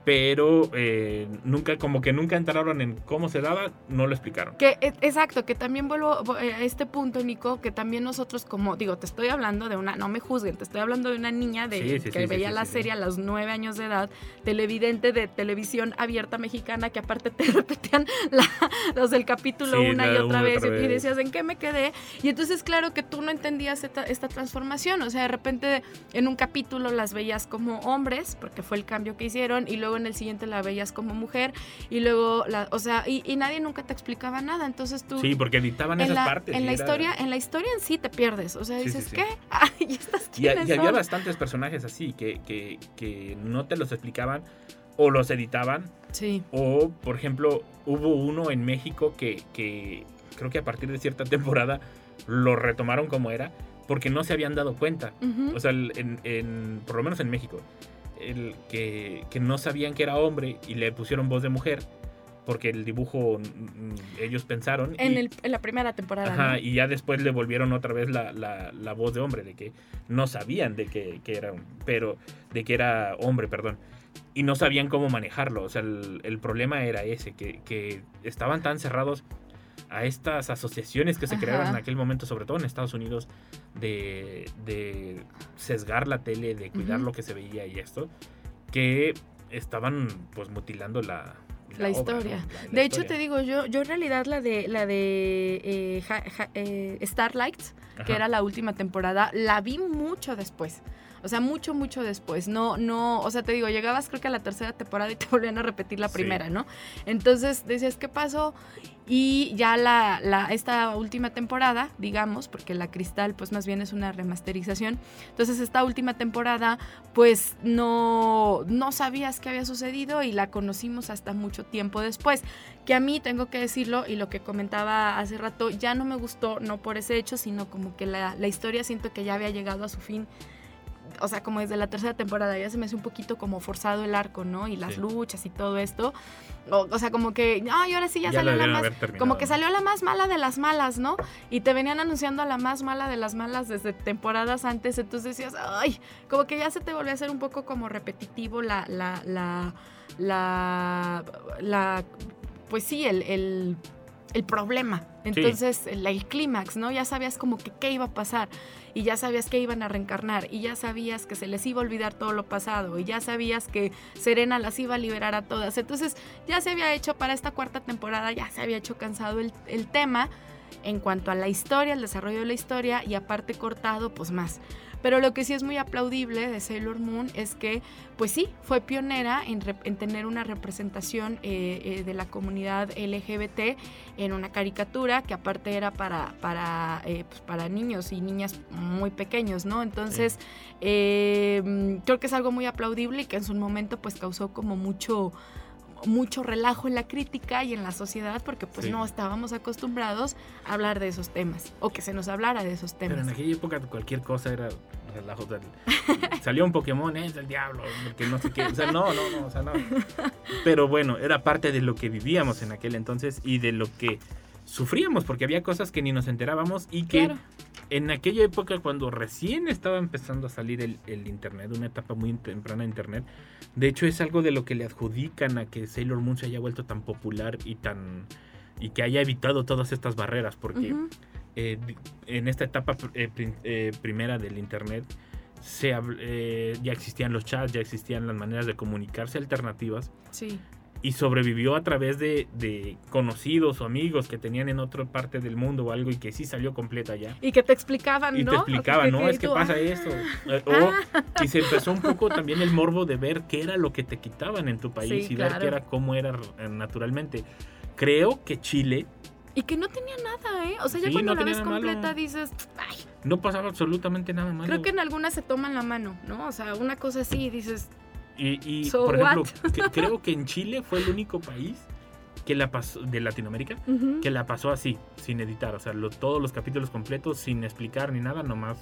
Pero eh, nunca, como que nunca entraron en cómo se daba, no lo explicaron. Que, e- exacto, que también vuelvo vo- eh, a este punto, Nico, que también nosotros como, digo, te estoy hablando de una, no me juzguen, te estoy hablando de una niña de, Sí, sí, que sí, veía la serie a los nueve años de edad, televidente de televisión abierta mexicana, que aparte te repetían la- los del capítulo una y otra una vez, otra y- y vez. decías, ¿en qué me quedé? Y entonces, claro que tú no entendías esta, esta transformación, o sea, de repente en un capítulo las veías como hombres, porque fue el cambio que hicieron, y luego en el siguiente la veías como mujer, y luego, la, o sea, y, y nadie nunca te explicaba nada, entonces tú... Sí, porque editaban en esas la, partes. en la era- historia, en la historia en sí te pierdes, o sea, Sí, sí, dices, sí. ¿qué? Ay, ¿y estas Y, y había bastantes personajes así que, que, que no te los explicaban o los editaban. Sí. O, por ejemplo, hubo uno en México que, que creo que a partir de cierta temporada lo retomaron como era porque no se habían dado cuenta. Ujú. O sea, en, en- por lo menos en México, el que, que no sabían que era hombre y le pusieron voz de mujer porque el dibujo mm, ellos pensaron. en, y, el, en la primera temporada. ajá, ¿no? y ya después le volvieron otra vez la, la- la voz de hombre, de que no sabían de que, que era, pero de que era hombre, perdón. Y no sabían cómo manejarlo. O sea, el, el problema era ese, que, que estaban tan cerrados a estas asociaciones que se crearon en Ajá. aquel momento, sobre todo en Estados Unidos, de, de sesgar la tele, de cuidar Ujú. lo que se veía y esto, que estaban pues mutilando la, La obra, historia. ¿no? La- la De hecho, historia. te digo, yo, yo en realidad la de la de eh, ja- ja- eh, Starlight, Ajá. que era la última temporada, la vi mucho después. O sea, mucho, mucho después. No, no, o sea, te digo, llegabas creo que a la tercera temporada y te volvían a repetir la Sí. primera, ¿no? Entonces decías, ¿qué pasó? Y ya la, la, esta última temporada, digamos, porque la Cristal pues más bien es una remasterización, entonces esta última temporada pues no, no sabías qué había sucedido y la conocimos hasta mucho tiempo después, que a mí tengo que decirlo y lo que comentaba hace rato, ya no me gustó, no por ese hecho, sino como que la, la historia siento que ya había llegado a su fin o sea, como desde la tercera temporada ya se me hace un poquito como forzado el arco, ¿no? Y las Sí. luchas y todo esto. O, o sea, como que, ay, ahora sí ya, Ya salió la más... Como que salió la más mala de las malas, ¿no? Y te venían anunciando a la más mala de las malas desde temporadas antes, entonces decías, ay, como que ya se te volvió a hacer un poco como repetitivo la, la, la, la, la pues sí, el, el, el problema. Entonces, el, el clímax, ¿no? Ya sabías como que qué iba a pasar y ya sabías que iban a reencarnar y ya sabías que se les iba a olvidar todo lo pasado y ya sabías que Serena las iba a liberar a todas. Entonces ya se había hecho para esta cuarta temporada, ya se había hecho cansado el, el tema en cuanto a la historia, el desarrollo de la historia y aparte cortado, pues más. Pero lo que sí es muy aplaudible de Sailor Moon es que, pues sí, fue pionera en, tener una representación eh, eh, de la comunidad LGBT en una caricatura que aparte era para, para, eh, pues, para niños y niñas muy pequeños, ¿no? Entonces, creo que es algo muy aplaudible y que en su momento pues causó como mucho mucho relajo en la crítica y en la sociedad porque pues Sí. no estábamos acostumbrados a hablar de esos temas o que se nos hablara de esos Pero temas. en aquella época cualquier cosa era relajo. o sea, salió un Pokémon, es el diablo, porque no sé qué. O sea, no, no, no, o sea, no. Pero bueno, era parte de lo que vivíamos en aquel entonces y de lo que sufríamos, porque había cosas que ni nos enterábamos y que Claro. En aquella época cuando recién estaba empezando a salir el, el internet, una etapa muy temprana de internet, de hecho es algo de lo que le adjudican a que Sailor Moon se haya vuelto tan popular y tan y que haya evitado todas estas barreras, porque eh, en esta etapa eh, eh, primera del internet se eh, ya existían los chats, ya existían las maneras de comunicarse alternativas Sí. Y sobrevivió a través de, de conocidos o amigos que tenían en otra parte del mundo o algo y que sí salió completa ya. Y que te explicaban, Y ¿no? te explicaban, ¿no? Es que tú, pasa ah, esto. Eh, O, y se empezó un poco también el morbo de ver qué era lo que te quitaban en tu país Sí, y ver qué era cómo era eh, naturalmente. Creo que Chile Y que no tenía nada, ¿eh? O sea, ya Sí, cuando no la ves malo. completa dices, ay, no pasaba absolutamente nada malo. creo que en algunas se toman la mano, ¿no? O sea, una cosa así, dices, Y, y, So por ejemplo, que- creo que en Chile fue el único país que la pasó, de Latinoamérica ujú, que la pasó así, sin editar. O sea, lo- todos los capítulos completos, sin explicar ni nada, nomás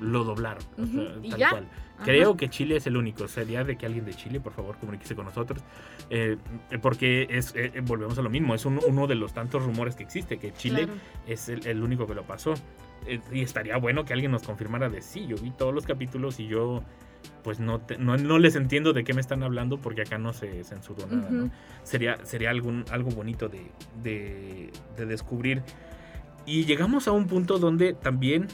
lo doblaron. o Ujú, sea, y tal ya. cual. ajá. Creo que Chile es el único. Sería de que alguien de Chile, por favor, comuníquese con nosotros. Eh, porque es, eh, volvemos a lo mismo. Es un- uno de los tantos rumores que existe, que Chile Claro. es el, el único que lo pasó. Eh, y estaría bueno que alguien nos confirmara de sí, yo vi todos los capítulos y yo pues no, te- no, no les entiendo de qué me están hablando porque acá no se censuró nada. Sería, sería algún, algo bonito de, de, de descubrir. Y llegamos a un punto donde también...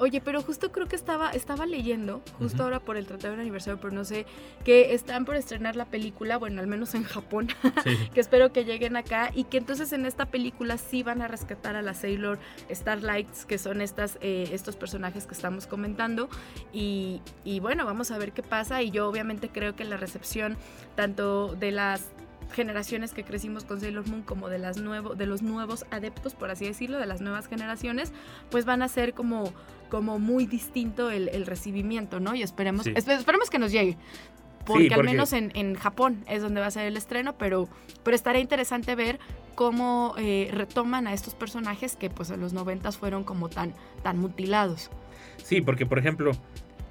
Oye, pero justo creo que estaba, estaba leyendo, justo ahora por el tratado de aniversario, pero no sé, que están por estrenar la película, bueno, al menos en Japón, Sí, que espero que lleguen acá y que entonces en esta película sí van a rescatar a la Sailor Starlights, que son estas, eh, estos personajes que estamos comentando. Y, y bueno, vamos a ver qué pasa. Y yo obviamente creo que la recepción tanto de las generaciones que crecimos con Sailor Moon como de las nuevo, de los nuevos adeptos por así decirlo de las nuevas generaciones pues van a ser como como muy distinto el, el recibimiento no y esperemos Sí. esperemos que nos llegue porque, al porque- menos en, en Japón es donde va a ser el estreno, pero, pero estaría interesante ver cómo eh, retoman a estos personajes que pues en los noventas fueron como tan, tan mutilados. sí, porque por ejemplo,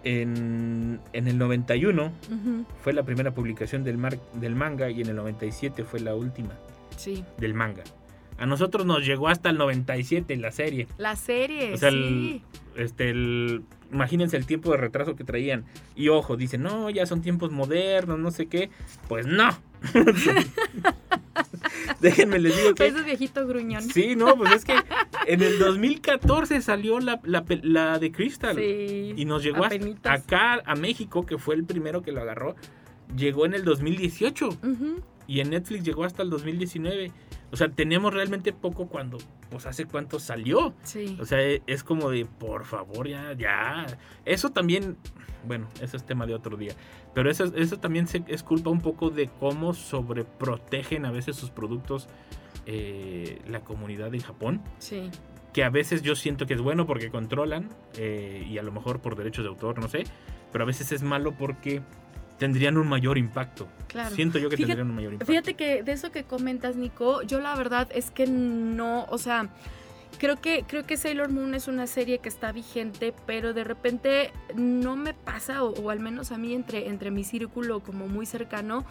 en, en el 91 Ujú, fue la primera publicación del, mar- del manga y en el 97 fue la última Sí. del manga. A nosotros nos llegó hasta el 97 la serie. La serie, O sea, sí. el, este, el, imagínense el tiempo de retraso que traían. Y ojo, dicen, no, ya son tiempos modernos, no sé qué. Pues no. Déjenme les digo que... Ese viejito gruñón. Sí, no, pues es que en el 2014 salió la, la, pe- la de Crystal. Sí, Y nos llegó hasta acá a México, que fue el primero que lo agarró. Llegó en el 2018. Ujú, Y en Netflix llegó hasta el 2019. O sea, tenemos realmente poco cuando, pues hace cuánto salió. Sí. O sea, e- es como de, por favor, ya, ya. Eso también, bueno, eso es tema de otro día. Pero eso, eso también se- es culpa un poco de cómo sobreprotegen a veces sus productos eh, la comunidad en Japón. Sí. Que a veces yo siento que es bueno porque controlan eh, y a lo mejor por derechos de autor, no sé. Pero a veces es malo porque tendrían un mayor impacto. Claro. Siento yo que Fíjate- tendrían un mayor impacto. Fíjate que de eso que comentas, Nico, yo la verdad es que no, o sea, creo que creo que Sailor Moon es una serie que está vigente, pero de repente no me pasa o, o al menos a mí entre entre mi círculo como muy cercano,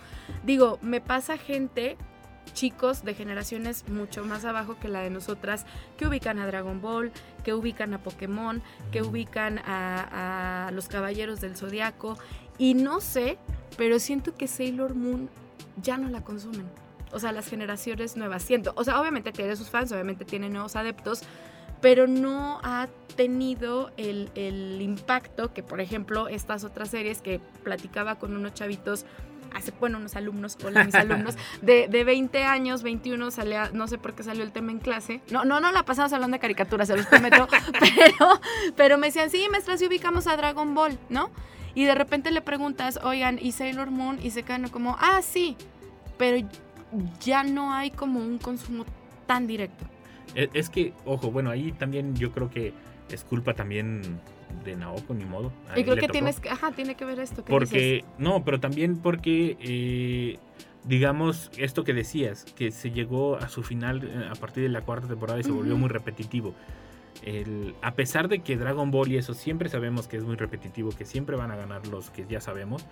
digo, me pasa gente chicos de generaciones mucho más abajo que la de nosotras que ubican a Dragon Ball, que ubican a Pokémon, que ubican a, a los Caballeros del Zodiaco y no sé, pero siento que Sailor Moon ya no la consumen. O sea, las generaciones nuevas, siento. O sea, obviamente tiene sus fans, obviamente tiene nuevos adeptos, pero no ha tenido el, el impacto que, por ejemplo, estas otras series que platicaba con unos chavitos hace, bueno, unos alumnos, hola mis alumnos, de, de 20 años, 21, salía, no sé por qué salió el tema en clase. No, no, no la pasamos hablando de caricaturas, se los prometo, pero, pero me decían, sí, maestra, sí ubicamos a Dragon Ball, ¿no? Y de repente le preguntas, oigan, ¿y Sailor Moon? Y se quedan como, ah, sí, pero ya no hay como un consumo tan directo. Es, es que, ojo, bueno, ahí también yo creo que es culpa también de Naoko, ni modo. Y creo que tocó. tienes que, ajá, tiene que ver esto. ¿qué Porque, dices? no, pero también porque, eh, digamos, esto que decías, que se llegó a su final eh, a partir de la cuarta temporada y se volvió muy repetitivo. El- a pesar de que Dragon Ball y eso siempre sabemos que es muy repetitivo, que siempre van a ganar los que ya sabemos,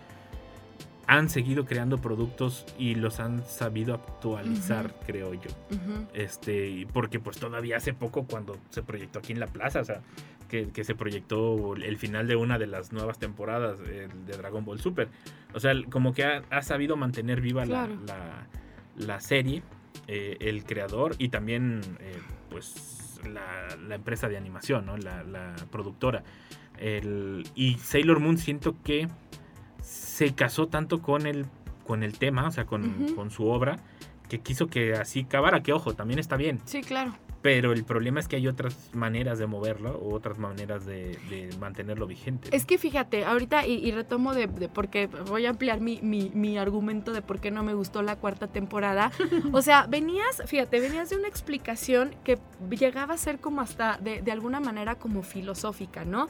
han seguido creando productos y los han sabido actualizar, creo yo. Este, porque pues todavía hace poco cuando se proyectó aquí en la plaza, o sea, que, que se proyectó el final de una de las nuevas temporadas el de Dragon Ball Super. O sea, como que ha, ha sabido mantener viva la, la serie, eh, el creador y también eh, pues la, la empresa de animación, ¿no? la, la productora. El, y Sailor Moon siento que se casó tanto con el, con el tema, o sea, con, con su obra, que quiso que así acabara, que ojo, también está bien. Sí, claro. Pero el problema es que hay otras maneras de moverlo o otras maneras de, de mantenerlo vigente. ¿no? Es que fíjate, ahorita, y, y retomo de, de- porque voy a ampliar mi, mi, mi argumento de por qué no me gustó la cuarta temporada. O sea, venías, fíjate, venías de una explicación que llegaba a ser como hasta, de, de alguna manera, como filosófica, ¿no?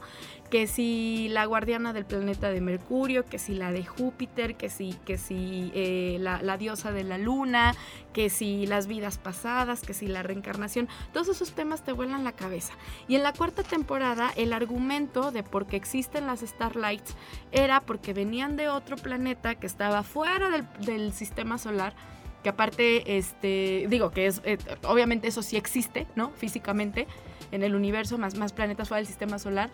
Que si la guardiana del planeta de Mercurio, que si la de Júpiter, que si, que si eh, la, la diosa de la luna, que si las vidas pasadas, que si la reencarnación, todos esos temas te vuelan la cabeza. Y en la cuarta temporada, el argumento de por qué existen las Starlights era porque venían de otro planeta que estaba fuera del, sistema solar. Que aparte, este, digo que es, eh, obviamente eso sí existe, ¿no? Físicamente, en el universo, más, más planetas fuera del sistema solar.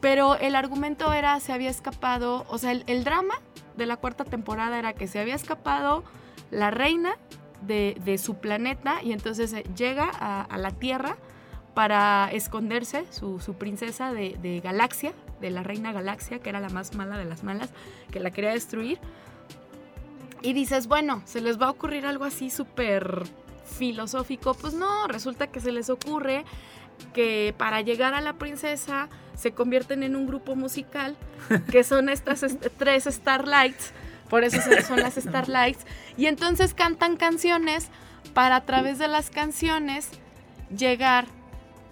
Pero el argumento era, se había escapado, o sea, el drama de la cuarta temporada era que se había escapado la reina de, su planeta y entonces eh, llega a, la Tierra para esconderse su, princesa de, Galaxia, de la reina Galaxia, que era la más mala de las malas, que la quería destruir. Y dices, bueno, se les va a ocurrir algo así súper filosófico. Pues no, resulta que se les ocurre que para llegar a la princesa se convierten en un grupo musical, que son estas est- tres Starlights, por eso son las Starlights, y entonces cantan canciones para a través de las canciones llegar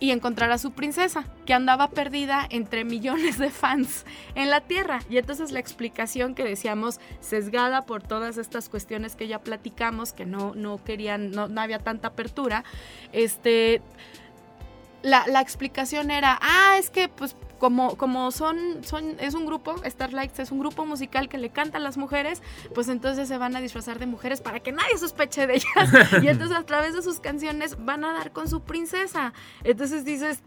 y encontrar a su princesa, que andaba perdida entre millones de fans en la Tierra. Y entonces la explicación que decíamos, sesgada por todas estas cuestiones que ya platicamos, que no, no querían, no, no había tanta apertura, este, la, la explicación era, ah, es que pues como, como son, son, es un grupo, Starlights es un grupo musical que le canta a las mujeres, pues entonces se van a disfrazar de mujeres para que nadie sospeche de ellas. Y entonces a través de sus canciones van a dar con su princesa. Entonces dices,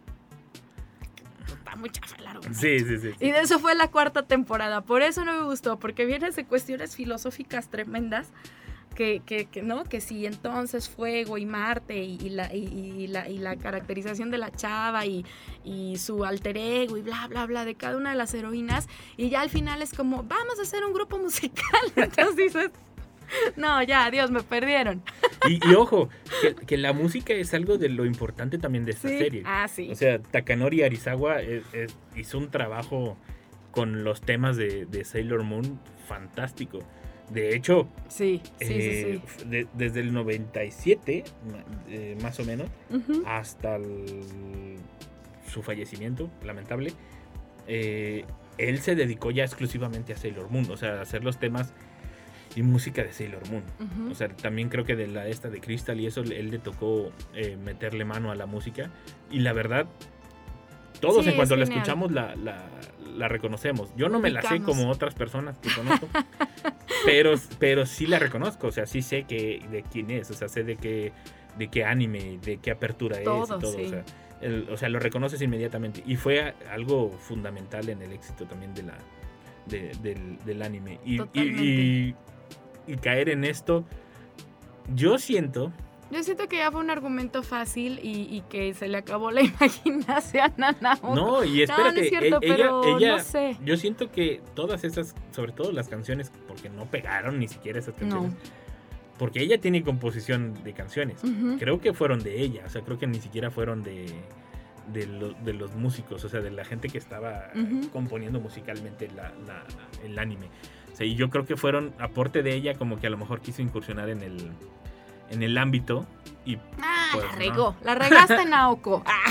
está muy chafa argumento. Sí, sí, sí. sí. Y de eso fue la cuarta temporada. Por eso no me gustó, porque vienes de cuestiones filosóficas tremendas. Que, que, que no, que si entonces fuego y Marte y, y la, y, y la, y la caracterización de la chava y, y su alter ego y bla, bla, bla de cada una de las heroínas. Y ya al final es como, vamos a hacer un grupo musical. Entonces dices, No, ya, adiós, me perdieron. Y, y ojo, que, que la música es algo de lo importante también de esta Sí. serie. Ah, sí. O sea, Takanori Arizawa es- es- hizo un trabajo con los temas de, de Sailor Moon fantástico. De hecho, sí, sí, eh, sí, de- desde el 97, ma- eh, más o menos, hasta el- su fallecimiento, lamentable, eh, él se dedicó ya exclusivamente a Sailor Moon, o sea, a hacer los temas y música de Sailor Moon. O sea, también creo que de la esta de Crystal y eso, él le tocó eh, meterle mano a la música. Y la verdad, todos Sí, en cuanto es la genial. escuchamos la, la, la reconocemos. Yo no me la sé como otras personas que conozco, pero, pero sí la reconozco. O sea, sí sé que, de quién es, o sea, sé de qué, de qué anime, de qué apertura Todo, es y todo. sí. O, sea, el- o sea, lo reconoces inmediatamente. Y fue algo fundamental en el éxito también de la, de- del, del anime. Y, y- Totalmente. y- y caer en esto, yo siento Yo siento que ya fue un argumento fácil y, y que se le acabó la imaginación a Naoko. No, y espérate, no es cierto, e- ella, pero ella- no sé. yo siento que todas esas, sobre todo las canciones, porque no pegaron ni siquiera esas canciones, porque ella tiene composición de canciones, creo que fueron de ella, o sea, creo que ni siquiera fueron de, de, lo- de los músicos, o sea, de la gente que estaba componiendo musicalmente la- la- el anime. O sea, y yo creo que fueron aporte de ella, como que a lo mejor quiso incursionar en el, en el ámbito y Ah, Pues la no. regó. La regaste, Naoko. Ah.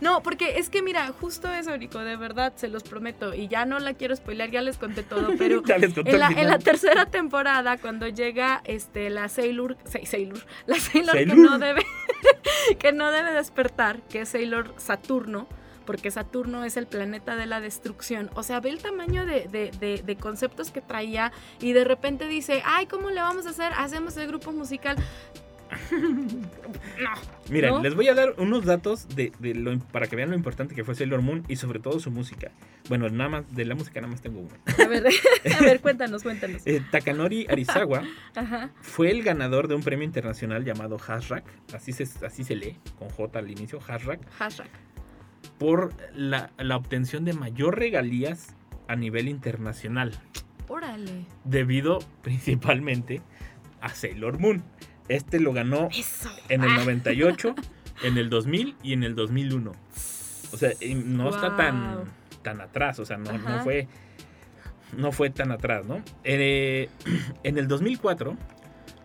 No, porque es que mira, justo eso, Rico, de verdad, se los prometo. Y ya no la quiero spoilear, ya les conté todo, pero Ya les conté en la, en la tercera temporada, cuando llega este, la Sailor, Sa- Sailor, la Sailor, que Sailor. no debe, que no debe despertar, que es Sailor Saturno, porque Saturno es el planeta de la destrucción. O sea, ve el tamaño de, de- de- de conceptos que traía y de repente dice, ay, ¿cómo le vamos a hacer? Hacemos el grupo musical. no. Mira, ¿no? les voy a dar unos datos de, de lo, para que vean lo importante que fue Sailor Moon y sobre todo su música. Bueno, nada más de la música nada más tengo uno. A ver, a ver, cuéntanos, cuéntanos. Eh, Takanori Arizawa Ajá. fue el ganador de un premio internacional llamado Hasrak, así se, así se lee, con J al inicio, Hasrak, Hashtag. Por la, la obtención de mayor regalías a nivel internacional, Órale. debido principalmente a Sailor Moon. Este lo ganó Eso. en el Ah. 98, en el 2000 y en el 2001. O sea, no está tan, tan atrás, o sea, no, no fue no fue tan atrás, ¿no? Eh, en el 2004,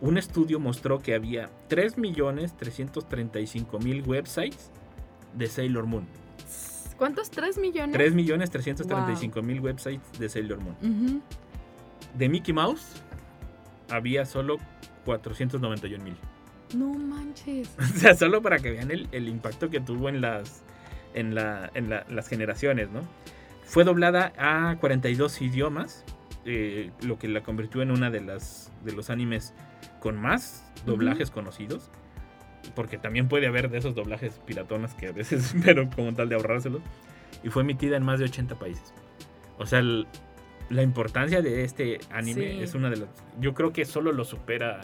un estudio mostró que había 3.335.000 websites de Sailor Moon. ¿Cuántos? ¿Tres millones? 3.335.000 websites de Sailor Moon. De Mickey Mouse había solo 491.000. No manches. O sea, solo para que vean el, el impacto que tuvo en las, en, la, en la- las generaciones, ¿no? Fue doblada a 42 idiomas, eh, lo que la convirtió en una de las de los animes con más doblajes conocidos. Porque también puede haber de esos doblajes piratonas que a veces, pero como tal de ahorrárselos. Y fue emitida en más de 80 países. O sea, el- la importancia de este anime Sí. es una de las... Yo creo que solo lo supera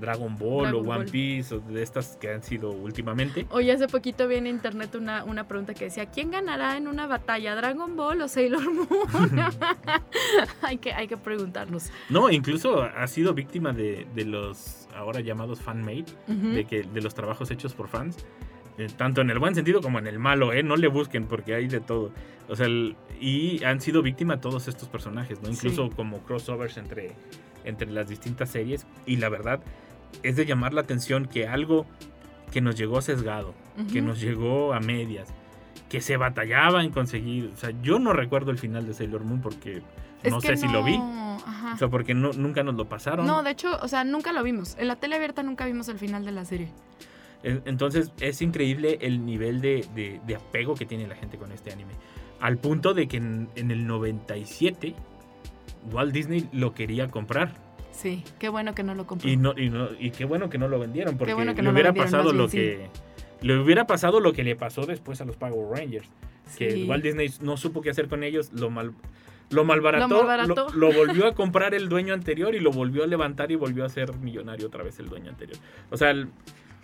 Dragon Ball Dragon o One Ball. Piece o de estas que han sido últimamente. Oye, hace poquito vi en internet una, una pregunta que decía, ¿quién ganará en una batalla, Dragon Ball o Sailor Moon? hay, que, hay que preguntarnos. No, incluso ha sido víctima de, de los ahora llamados fan-made, Ujú. de, que, de los trabajos hechos por fans. eh, tanto en el buen sentido como en el malo, ¿eh? No le busquen porque hay de todo. O sea, el- y han sido víctima todos estos personajes, ¿no? Incluso Sí. como crossovers entre, entre las distintas series. Y la verdad es de llamar la atención que algo que nos llegó sesgado, que nos llegó a medias, que se batallaba en conseguir. O sea, yo no recuerdo el final de Sailor Moon porque Es no sé si lo vi. Ajá. O sea, porque no, nunca nos lo pasaron. No, de hecho, o sea, nunca lo vimos. En la tele abierta nunca vimos el final de la serie. En- Entonces es increíble el nivel de, de- de apego que tiene la gente con este anime. Al punto de que en, en el 97 Walt Disney lo quería comprar. Sí, qué bueno que no lo compré. Y, no, y, no- y qué bueno que no lo vendieron. Porque bueno que le no hubiera pasado lo que. Le hubiera pasado lo que le pasó después a los Power Rangers. Que. Walt Disney no supo qué hacer con ellos, lo mal. Lo malbarató, Lo malbarató. lo- lo volvió a comprar el dueño anterior y lo volvió a levantar y volvió a ser millonario otra vez el dueño anterior. O sea, el-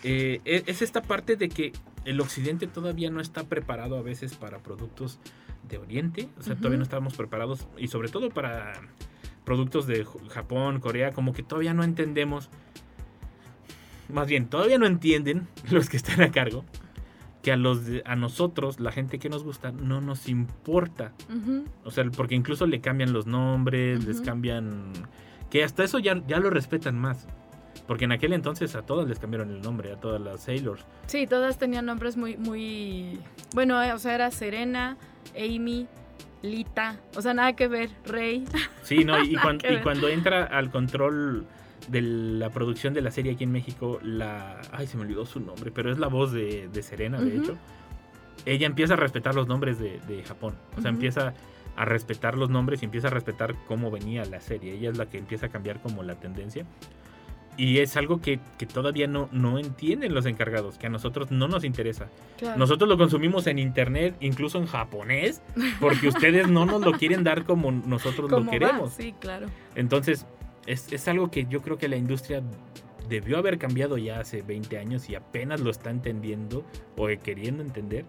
eh, e- es esta parte de que el occidente todavía no está preparado a veces para productos de oriente. O sea, todavía no estamos preparados y sobre todo para, productos de Japón, Corea, como que todavía no entendemos, más bien, todavía no entienden los que están a cargo, que a, los de- a nosotros, la gente que nos gusta, no nos importa. O sea, porque incluso le cambian los nombres, les cambian... Que hasta eso ya, ya lo respetan más. Porque en aquel entonces a todas les cambiaron el nombre, a todas las Sailors. Sí, todas tenían nombres muy, muy... Bueno, eh, o sea, era Serena, Amy, Lita, o sea, nada que ver, Rey. Sí, ¿no? Y, cuan- y cuando entra al control de la producción de la serie aquí en México, la... Ay, se me olvidó su nombre, pero es la voz de, de Serena, de Ujú. hecho. Ella empieza a respetar los nombres de, de Japón. O sea, Ujú. empieza a respetar los nombres y empieza a respetar cómo venía la serie. Ella es la que empieza a cambiar como la tendencia. Y es algo que, que todavía no, no entienden los encargados, que a nosotros no nos interesa. Claro. Nosotros lo consumimos en internet, incluso en japonés, porque ustedes no nos lo quieren dar como nosotros lo ¿Cómo va? queremos. Sí, claro. Entonces, es, es algo que yo creo que la industria debió haber cambiado ya hace 20 años y apenas lo está entendiendo o queriendo entender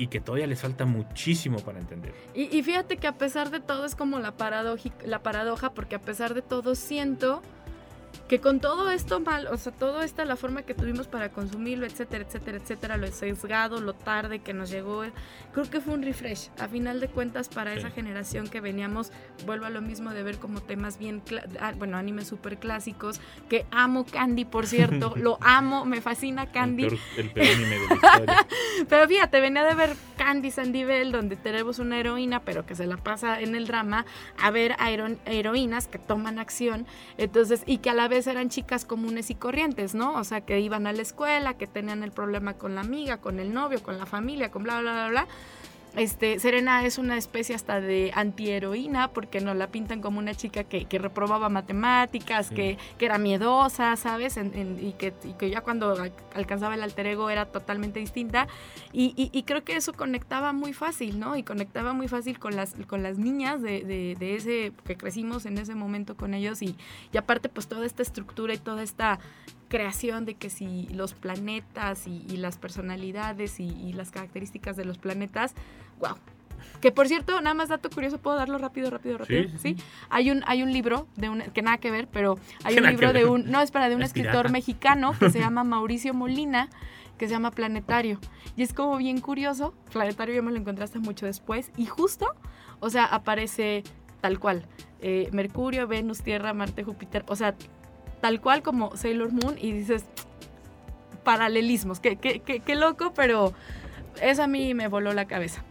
y que todavía les falta muchísimo para entender. Y, y fíjate que a pesar de todo es como la, la paradoja, porque a pesar de todo siento que con todo esto mal, o sea, todo esta la forma que tuvimos para consumirlo, etcétera, etcétera, etcétera, lo sesgado, lo tarde que nos llegó, creo que fue un refresh. A final de cuentas, para Sí. esa generación que veníamos, vuelvo a lo mismo de ver como temas bien, ah, bueno, animes súper clásicos, que amo Candy, por cierto, lo amo, me fascina Candy. El peor, el peor anime de la historia. Pero fíjate, venía de ver Candy Sandivel, donde tenemos una heroína, pero que se la pasa en el drama, a ver a hero- heroínas que toman acción, entonces, y que a la vez eran chicas comunes y corrientes, ¿no? O sea, que iban a la escuela, que tenían el problema con la amiga, con el novio, con la familia, con bla, bla, bla, bla. Este, Serena es una especie hasta de antiheroína porque nos la pintan como una chica que, que reprobaba matemáticas, Sí. que, que era miedosa, ¿sabes? En- en- y, que, y que ya cuando al- alcanzaba el alter ego era totalmente distinta. Y, y- y creo que eso conectaba muy fácil, ¿no? Y conectaba muy fácil con las, con las niñas de, de- de ese, que crecimos en ese momento con ellos. Y, y aparte, pues toda esta estructura y toda esta creación de que si los planetas y, y las personalidades y, y las características de los planetas, wow. Que por cierto, nada más dato curioso, puedo darlo rápido, rápido, rápido. Sí. Hay un hay un libro de un que nada que ver, pero hay un libro de un no es para de un Es escritor pirata. mexicano que se llama Mauricio Molina, que se llama Planetario. Y es como bien curioso, Planetario yo me lo encontré hasta mucho después y justo, o sea, aparece tal cual, eh, Mercurio, Venus, Tierra, Marte, Júpiter, o sea, tal cual como Sailor Moon y dices paralelismos, qué, qué, qué, qué loco, pero eso a mí me voló la cabeza.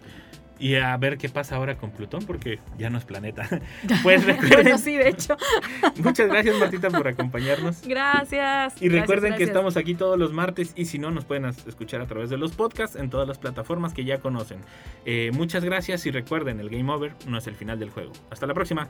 Y a ver qué pasa ahora con Plutón, porque ya no es planeta. Pues recuerden, bueno, sí, de hecho. muchas gracias Martita por acompañarnos. Gracias. Y Gracias, recuerden que estamos aquí todos los martes y si no nos pueden escuchar a través de los podcasts en todas las plataformas que ya conocen. Eh, muchas gracias y recuerden, el game over no es el final del juego. Hasta la próxima.